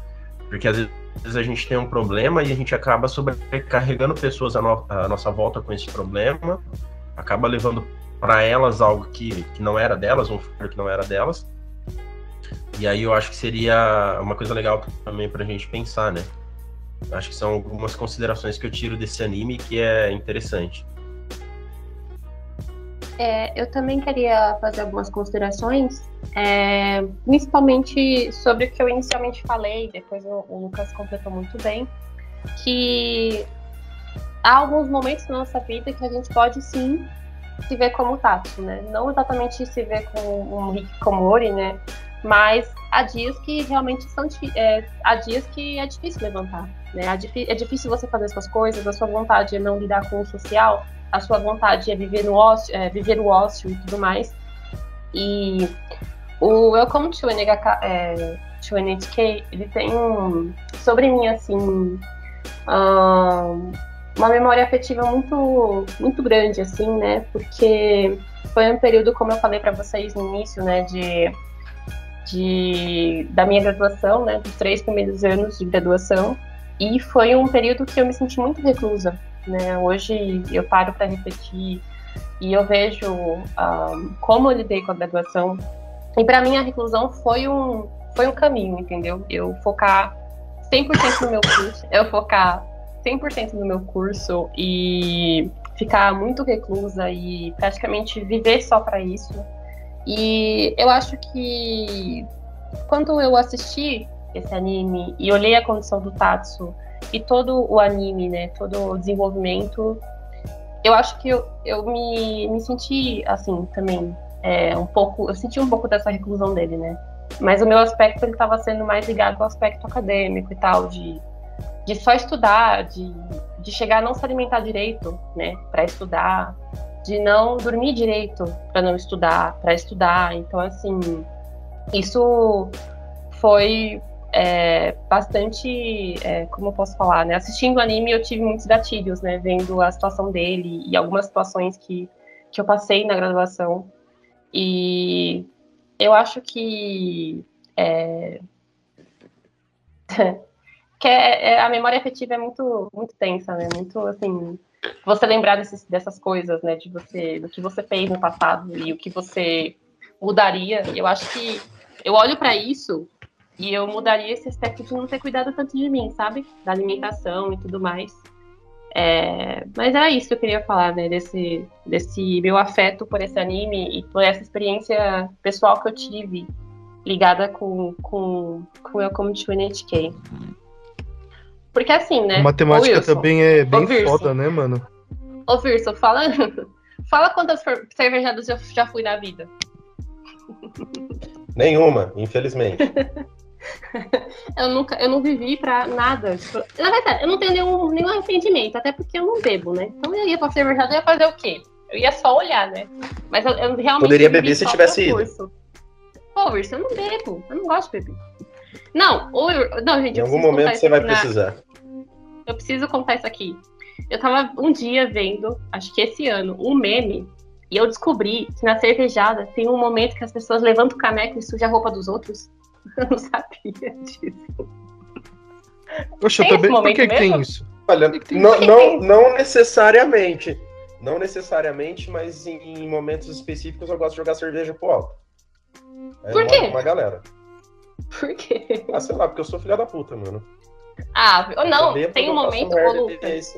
Porque às vezes a gente tem um problema e a gente acaba sobrecarregando pessoas à, no à nossa volta com esse problema, acaba levando para elas algo que, que não era delas, um fardo que não era delas. E aí eu acho que seria uma coisa legal também pra gente pensar, né? Acho que são algumas considerações que eu tiro desse anime que é interessante. É, eu também queria fazer algumas considerações, é, principalmente sobre o que eu inicialmente falei, depois o, o Lucas completou muito bem, que há alguns momentos na nossa vida que a gente pode sim se ver como Tatsu, né? Não exatamente se ver como um Hikikomori, né? Mas há dias que realmente são é, há dias que é difícil levantar, né? É difícil você fazer suas coisas, a sua vontade é não lidar com o social, a sua vontade é viver no ócio, é, viver o ócio e tudo mais. E o Welcome to, NHK, é, to NHK, ele tem um, sobre mim, assim, um, uma memória afetiva muito, muito grande, assim, né? Porque foi um período, como eu falei para vocês no início, né, de, de, da minha graduação, né, dos três primeiros anos de graduação, e foi um período que eu me senti muito reclusa, né? Hoje eu paro para refletir e eu vejo um, como eu lidei com a graduação. E para mim a reclusão foi um, foi um caminho, entendeu? Eu focar 100% no meu curso, eu focar 100% no meu curso e ficar muito reclusa e praticamente viver só para isso. E eu acho que quando eu assisti esse anime e olhei a condição do Tatsu e todo o anime, né, todo o desenvolvimento, eu acho que eu, eu me, me senti assim também é, um pouco, eu senti um pouco dessa reclusão dele, né? Mas o meu aspecto ele estava sendo mais ligado ao aspecto acadêmico e tal, de de só estudar, de, de chegar a não se alimentar direito, né, para estudar, de não dormir direito para não estudar, para estudar. Então, assim, isso foi é, bastante, é, como eu posso falar, né? Assistindo o anime, eu tive muitos gatilhos, né? Vendo a situação dele e algumas situações que, que eu passei na graduação. E eu acho que é, que é, é, a memória afetiva é muito, muito tensa, né? Muito assim, você lembrar desses, dessas coisas, né? De você, do que você fez no passado e o que você mudaria. Eu acho que eu olho para isso e eu mudaria esse aspecto de não ter cuidado tanto de mim, sabe? Da alimentação e tudo mais. É, mas era isso que eu queria falar, né? Desse, desse meu afeto por esse anime e por essa experiência pessoal que eu tive ligada com, com, com Welcome to NHK. Porque assim, né? A matemática também é bem foda, né, mano? Ô, Virso, fala, fala quantas cervejadas eu já fui na vida. Nenhuma, infelizmente. eu nunca, eu não vivi pra nada. Na verdade, eu não tenho nenhum, nenhum arrependimento, até porque eu não bebo, né? Então eu ia pra cervejada e ia fazer o quê? Eu ia só olhar, né? Mas eu, eu realmente. Poderia beber se tivesse ido. Pô, Virso, eu não bebo. Eu não gosto de beber. Não, ou eu, não, gente. Em algum momento você vai na... precisar. Eu preciso contar isso aqui. Eu tava um dia vendo, acho que esse ano, um meme, e eu descobri que na cervejada tem um momento que as pessoas levantam o caneco e sujam a roupa dos outros. Eu não sabia disso. Poxa, tem também. Por que, que tem isso? Olha, não, não, não necessariamente. Não necessariamente, mas em, momentos específicos eu gosto de jogar cerveja pro alto. É Por quê? Uma, uma galera. Por quê? Ah, sei lá, porque eu sou filha da puta, mano. Ah, ou não, tem um momento, ô Lucas.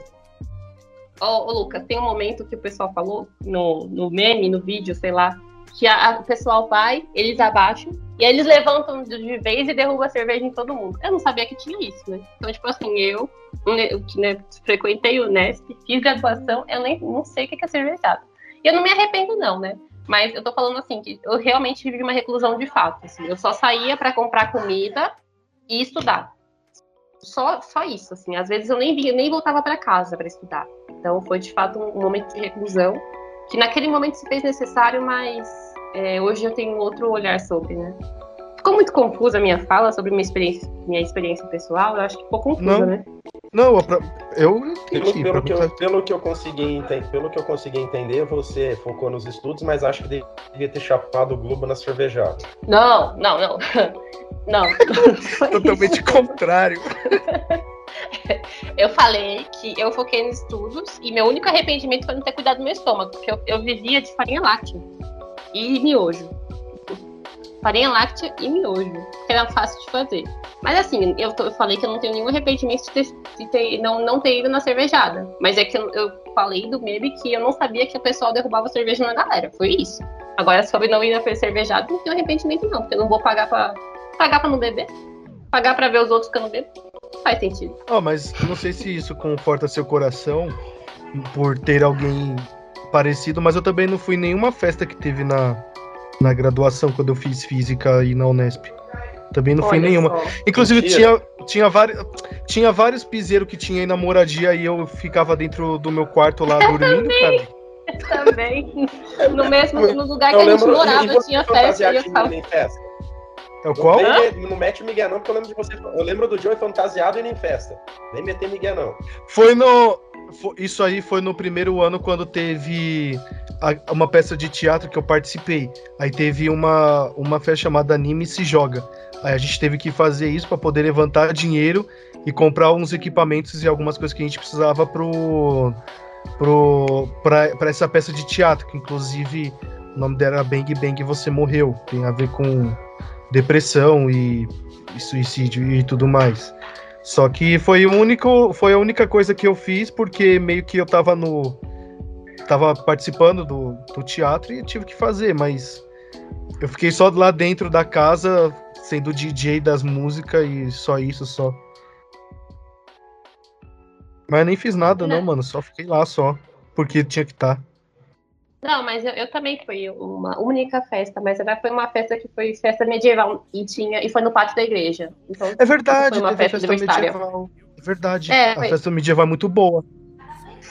Ô, Lucas, tem um momento que o pessoal falou no, no meme, no vídeo, sei lá, que a, a, o pessoal vai, eles abaixam, e aí eles levantam de vez e derrubam a cerveja em todo mundo. Eu não sabia que tinha isso, né? Então, tipo assim, eu, né, né, frequentei o Nesp, fiz graduação, eu nem não sei o que é cervejada. E eu não me arrependo, não, né? Mas eu tô falando assim, que eu realmente vivi uma reclusão de fato. Assim. Eu só saía para comprar comida e estudar. Só, só isso, assim. Às vezes eu nem via, nem voltava para casa para estudar. Então foi de fato um momento de reclusão que naquele momento se fez necessário, mas é, hoje eu tenho outro olhar sobre, né? Ficou muito confusa a minha fala sobre minha experiência, minha experiência pessoal? Eu acho que ficou confusa, Não. né? Não, eu Pelo, entendi. pelo, pra que eu, pelo, que eu consegui enten- pelo que eu consegui entender, você focou nos estudos, mas acho que devia ter chapado o Globo na cervejada. Não, não, não. Não. Totalmente contrário. Eu falei que eu foquei nos estudos e meu único arrependimento foi não ter cuidado do meu estômago, porque eu, eu vivia de farinha láctea e miojo. Farinha láctea e miojo, que era fácil de fazer. Mas assim, eu, tô- eu falei que eu não tenho nenhum arrependimento de ter, de ter- não, não ter ido na cervejada. Mas é que eu, eu falei do meme que eu não sabia que o pessoal derrubava cerveja na galera. Foi isso. Agora, sobre não ir na cervejada, não tenho arrependimento não, porque eu não vou pagar pra, pagar pra não beber. Pagar pra ver os outros que eu não bebo. Não faz sentido. Ah, mas não sei se isso conforta seu coração por ter alguém parecido, mas eu também não fui em nenhuma festa que teve na, na graduação quando eu fiz física e na Unesp. Também não Olha nenhuma. só. Inclusive, Mentira. tinha, tinha, vários, tinha vários piseiros que tinha aí na moradia e eu ficava dentro do meu quarto lá dormindo, cara. Também. No mesmo no lugar que Eu a gente lembro morava, e tinha festa e eu festa. É o qual? Não, não mete Miguel não, porque eu lembro de você. Eu lembro do Joey fantasiado indo em festa. Nem meter Miguel não. Foi no. fo- Isso aí foi no primeiro ano quando teve a- uma peça de teatro que eu participei. Aí teve uma, uma festa chamada Anime Se Joga. Aí a gente teve que fazer isso para poder levantar dinheiro e comprar uns equipamentos e algumas coisas que a gente precisava pro. pra essa peça de teatro, que inclusive o nome dela era Bang Bang Você Morreu. Tem a ver com depressão e, e suicídio e tudo mais. Só que foi o único, foi a única coisa que eu fiz porque meio que eu tava no tava participando do, do teatro e tive que fazer, mas eu fiquei só lá dentro da casa sendo DJ das músicas e só isso só. Mas eu nem fiz nada não, Não. mano, só fiquei lá só, porque tinha que estar. Não, mas eu, eu também fui uma única festa, mas ela foi uma festa que foi festa medieval e tinha e foi no pátio da igreja. Então, É verdade, Foi uma festa festa medieval. É verdade. É, a foi. festa medieval é muito boa.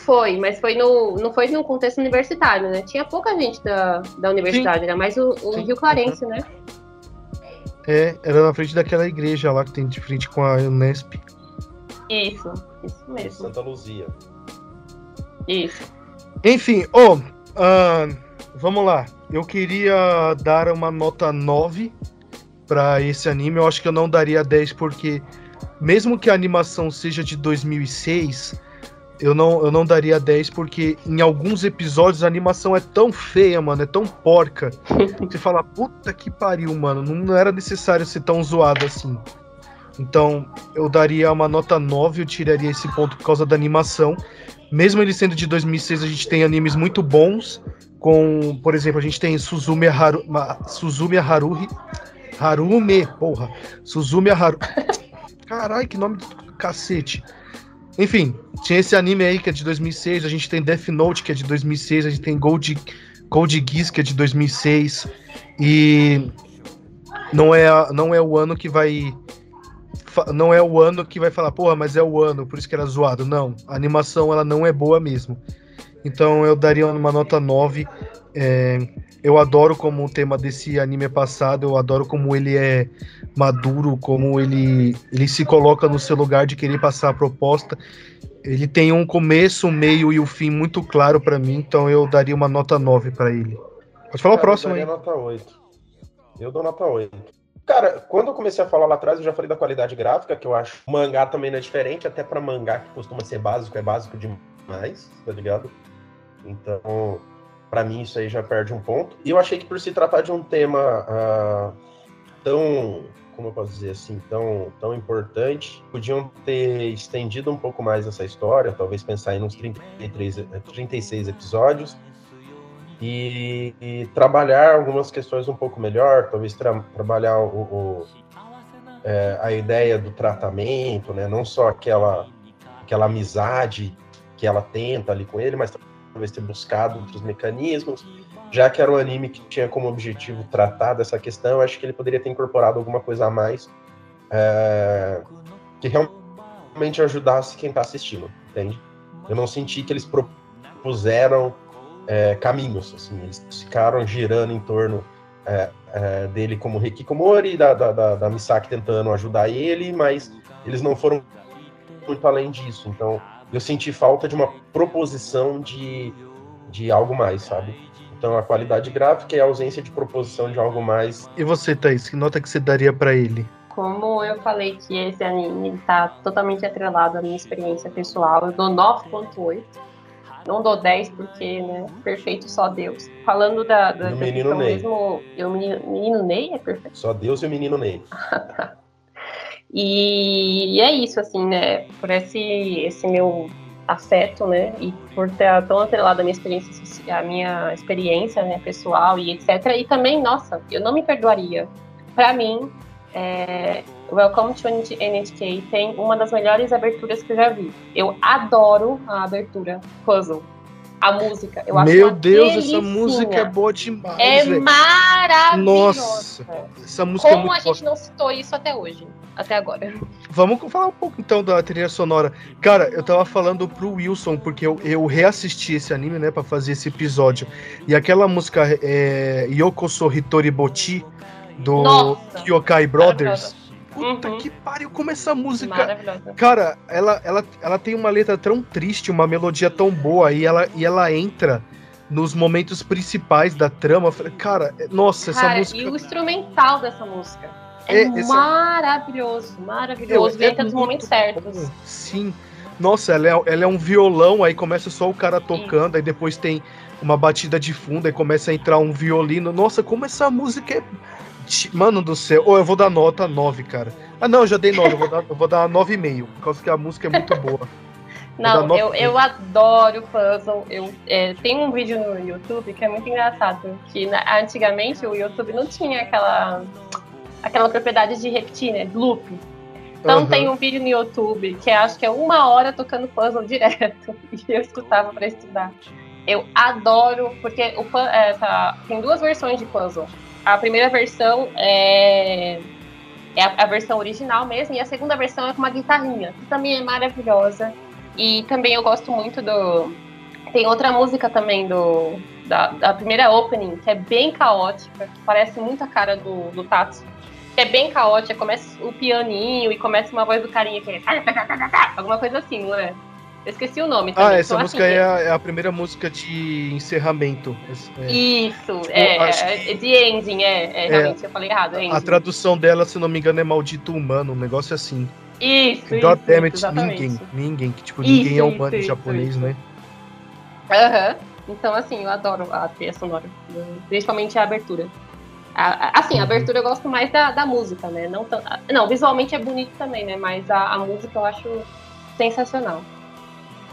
Foi, mas foi no não foi no contexto universitário, né? Tinha pouca gente da, da universidade, era mais o, o. Rio Clarense, né? É, era na frente daquela igreja lá que tem de frente com a Unesp. Isso, isso mesmo. Santa Luzia. Isso. Enfim, ô, ah, vamos lá. Eu queria dar uma nota 9 pra esse anime. Eu acho que eu não daria 10 porque mesmo que a animação seja de 2006, eu não, eu não daria 10 porque em alguns episódios a animação é tão feia, mano, é tão porca. Você fala, puta que pariu, mano, não era necessário ser tão zoado assim. Então, eu daria uma nota 9, eu tiraria esse ponto por causa da animação. Mesmo ele sendo de 2006, a gente tem animes muito bons. Com, por exemplo, a gente tem Suzumi Haru, Suzumi Haruhi. Harume, porra. Suzumi Haru. Caralho, que nome do cacete. Enfim, tinha esse anime aí que é de 2006. A gente tem Death Note, que é de 2006. A gente tem Gold, Gold Geass, que é de 2006. E não é, não é o ano que vai não é o ano que vai falar, porra, mas é o ano, por isso que era zoado. Não, a animação ela não é boa mesmo. Então eu daria uma nota 9. É, eu adoro como o tema desse anime é passado, eu adoro como ele é maduro, como ele, ele se coloca no seu lugar de querer passar a proposta. Ele tem um começo, um meio e o fim muito claro pra mim, então eu daria uma nota 9 pra ele. Pode falar o Cara, próximo eu aí. daria nota 8. Eu dou nota 8. Cara, quando eu comecei a falar lá atrás, eu já falei da qualidade gráfica, que eu acho o mangá também não é diferente, até pra mangá que costuma ser básico, é básico demais, tá ligado? Então, pra mim isso aí já perde um ponto. E eu achei que por se tratar de um tema ah, tão, como eu posso dizer assim, tão, tão importante, podiam ter estendido um pouco mais essa história, talvez pensar em uns 33, eh, 36 episódios, e, e trabalhar algumas questões um pouco melhor, talvez tra- trabalhar o, o- é, a ideia do tratamento, né? Não só aquela aquela amizade que ela tenta ali com ele, mas talvez ter buscado outros mecanismos. Já que era um anime que tinha como objetivo tratar dessa questão, acho que ele poderia ter incorporado alguma coisa a mais é, que realmente ajudasse quem está assistindo, entende? Eu não senti que eles propuseram é, caminhos, assim, eles ficaram girando em torno é, é, dele como Hikikomori, da, da, da, da Misaki tentando ajudar ele, mas eles não foram muito além disso. Então, eu senti falta de uma proposição de, de algo mais, sabe? Então, a qualidade gráfica e a ausência de proposição de algo mais. E você, Thaís, que nota que você daria para ele? Como eu falei que esse anime está totalmente atrelado à minha experiência pessoal, eu dou 9.8. Não dou 10 porque, né, perfeito só Deus. Falando da, da o menino Ney. mesmo, eu, menino, menino Ney é perfeito. Só Deus e o menino Ney. E é isso, assim, né? Por esse, esse meu afeto, né? E por ter tão atrelado a minha experiência, a minha experiência, né, pessoal e etc. E também, nossa, eu não me perdoaria. Para mim, é, Welcome to NHK tem uma das melhores aberturas que eu já vi. Eu adoro a abertura puzzle. A música, eu acho Meu Deus, essa música é boa demais. É véio. maravilhosa. Nossa, essa música Como é a gente não citou isso até hoje, até agora. Vamos falar um pouco então da trilha sonora. Cara, eu tava falando pro Wilson, porque eu, eu reassisti esse anime, né, pra fazer esse episódio. E aquela música é, Yoko Hitori Boti, do Nossa, Kyokai Brothers. Puta Uhum. que pariu, como essa música. Cara, ela, ela, ela tem uma letra tão triste, uma melodia tão boa, e ela, e ela entra nos momentos principais da trama. Eu Cara, nossa, essa Cara, música. e o instrumental dessa música é, É, esse- maravilhoso, maravilhoso. Meu, é entra nos muito momentos certos. bom. Sim. Nossa, ela é, ela é um violão, aí começa só o cara tocando, aí depois tem uma batida de fundo, aí começa a entrar um violino. Nossa, como essa música é. Mano do céu. Ou eu vou dar nota 9, cara. Ah, não, eu já dei 9, eu vou dar, eu vou dar 9,5, por causa que a música é muito boa. Não, eu, eu adoro puzzle. Eu, é, tem um vídeo no YouTube que é muito engraçado. Que na- antigamente o YouTube não tinha aquela, aquela propriedade de repetir, né? Loop. Então Aham. tem um vídeo no YouTube que acho que é uma hora tocando puzzle direto. E eu escutava pra estudar. Eu adoro, porque o, pu- essa, tem duas versões de puzzle. A primeira versão é, é a, a versão original mesmo, e a segunda versão é com uma guitarrinha, que também é maravilhosa. E também eu gosto muito do. Tem outra música também do. Da, da primeira opening, que é bem caótica, que parece muito a cara do, do Tatsu. Que é bem caótica, começa o pianinho e começa uma voz do carinha que é. Alguma coisa assim, não é? Eu esqueci o nome Ah, também. essa então, música assim, é a, é a primeira música de encerramento. É. Isso, é, acho é, é de ending, é, é, realmente, eu falei errado, é A ending. tradução dela, se não me engano, é maldito humano, um negócio assim. Isso, isso, God damn it, ninguém. Ninguém, que tipo, Isso, ninguém é isso, humano em isso, japonês, isso. né? Aham. Então, assim, eu adoro a trilha sonora. Principalmente a abertura. A- a- assim, a Uhum. abertura eu gosto mais da, da música, né? Não, tão- não, visualmente é bonito também, né? Mas a, a música eu acho sensacional.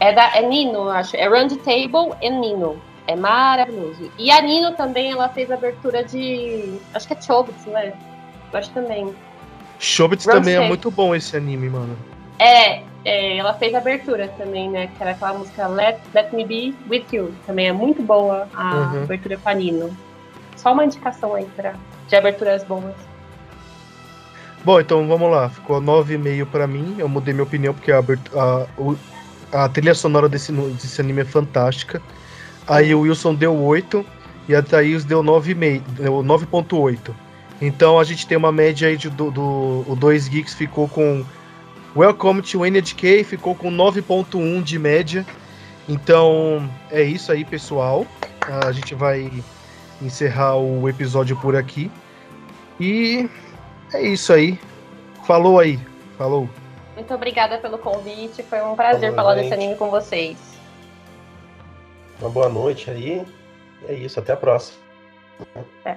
É da é Nino, acho. É the Table e Nino. É maravilhoso. E a Nino também, ela fez abertura de. Acho que é Chobits, né? Eu acho também. Shobits Run também é Safe. muito bom esse anime, mano. É, é, ela fez abertura também, né? Que era aquela música Let, Let Me Be With You. Também é muito boa a Uhum. abertura com a Nino. Só uma indicação aí pra, de aberturas boas. Bom, então vamos lá. Ficou 9,5 pra mim. Eu mudei minha opinião porque a, a, o- a trilha sonora desse, desse anime é fantástica. Aí o Wilson deu 8 e a Thaís deu 9,5, deu 9.8. Então a gente tem uma média aí de, do, do o 2 Geeks ficou com Welcome to NHK, ficou com 9.1 de média. Então é isso aí, pessoal. A gente vai encerrar o episódio por aqui. E é isso aí. Falou aí. Falou. Muito obrigada pelo convite. Foi um prazer Falou, falar gente. desse anime com vocês. Uma boa noite aí. É isso, até a próxima. É.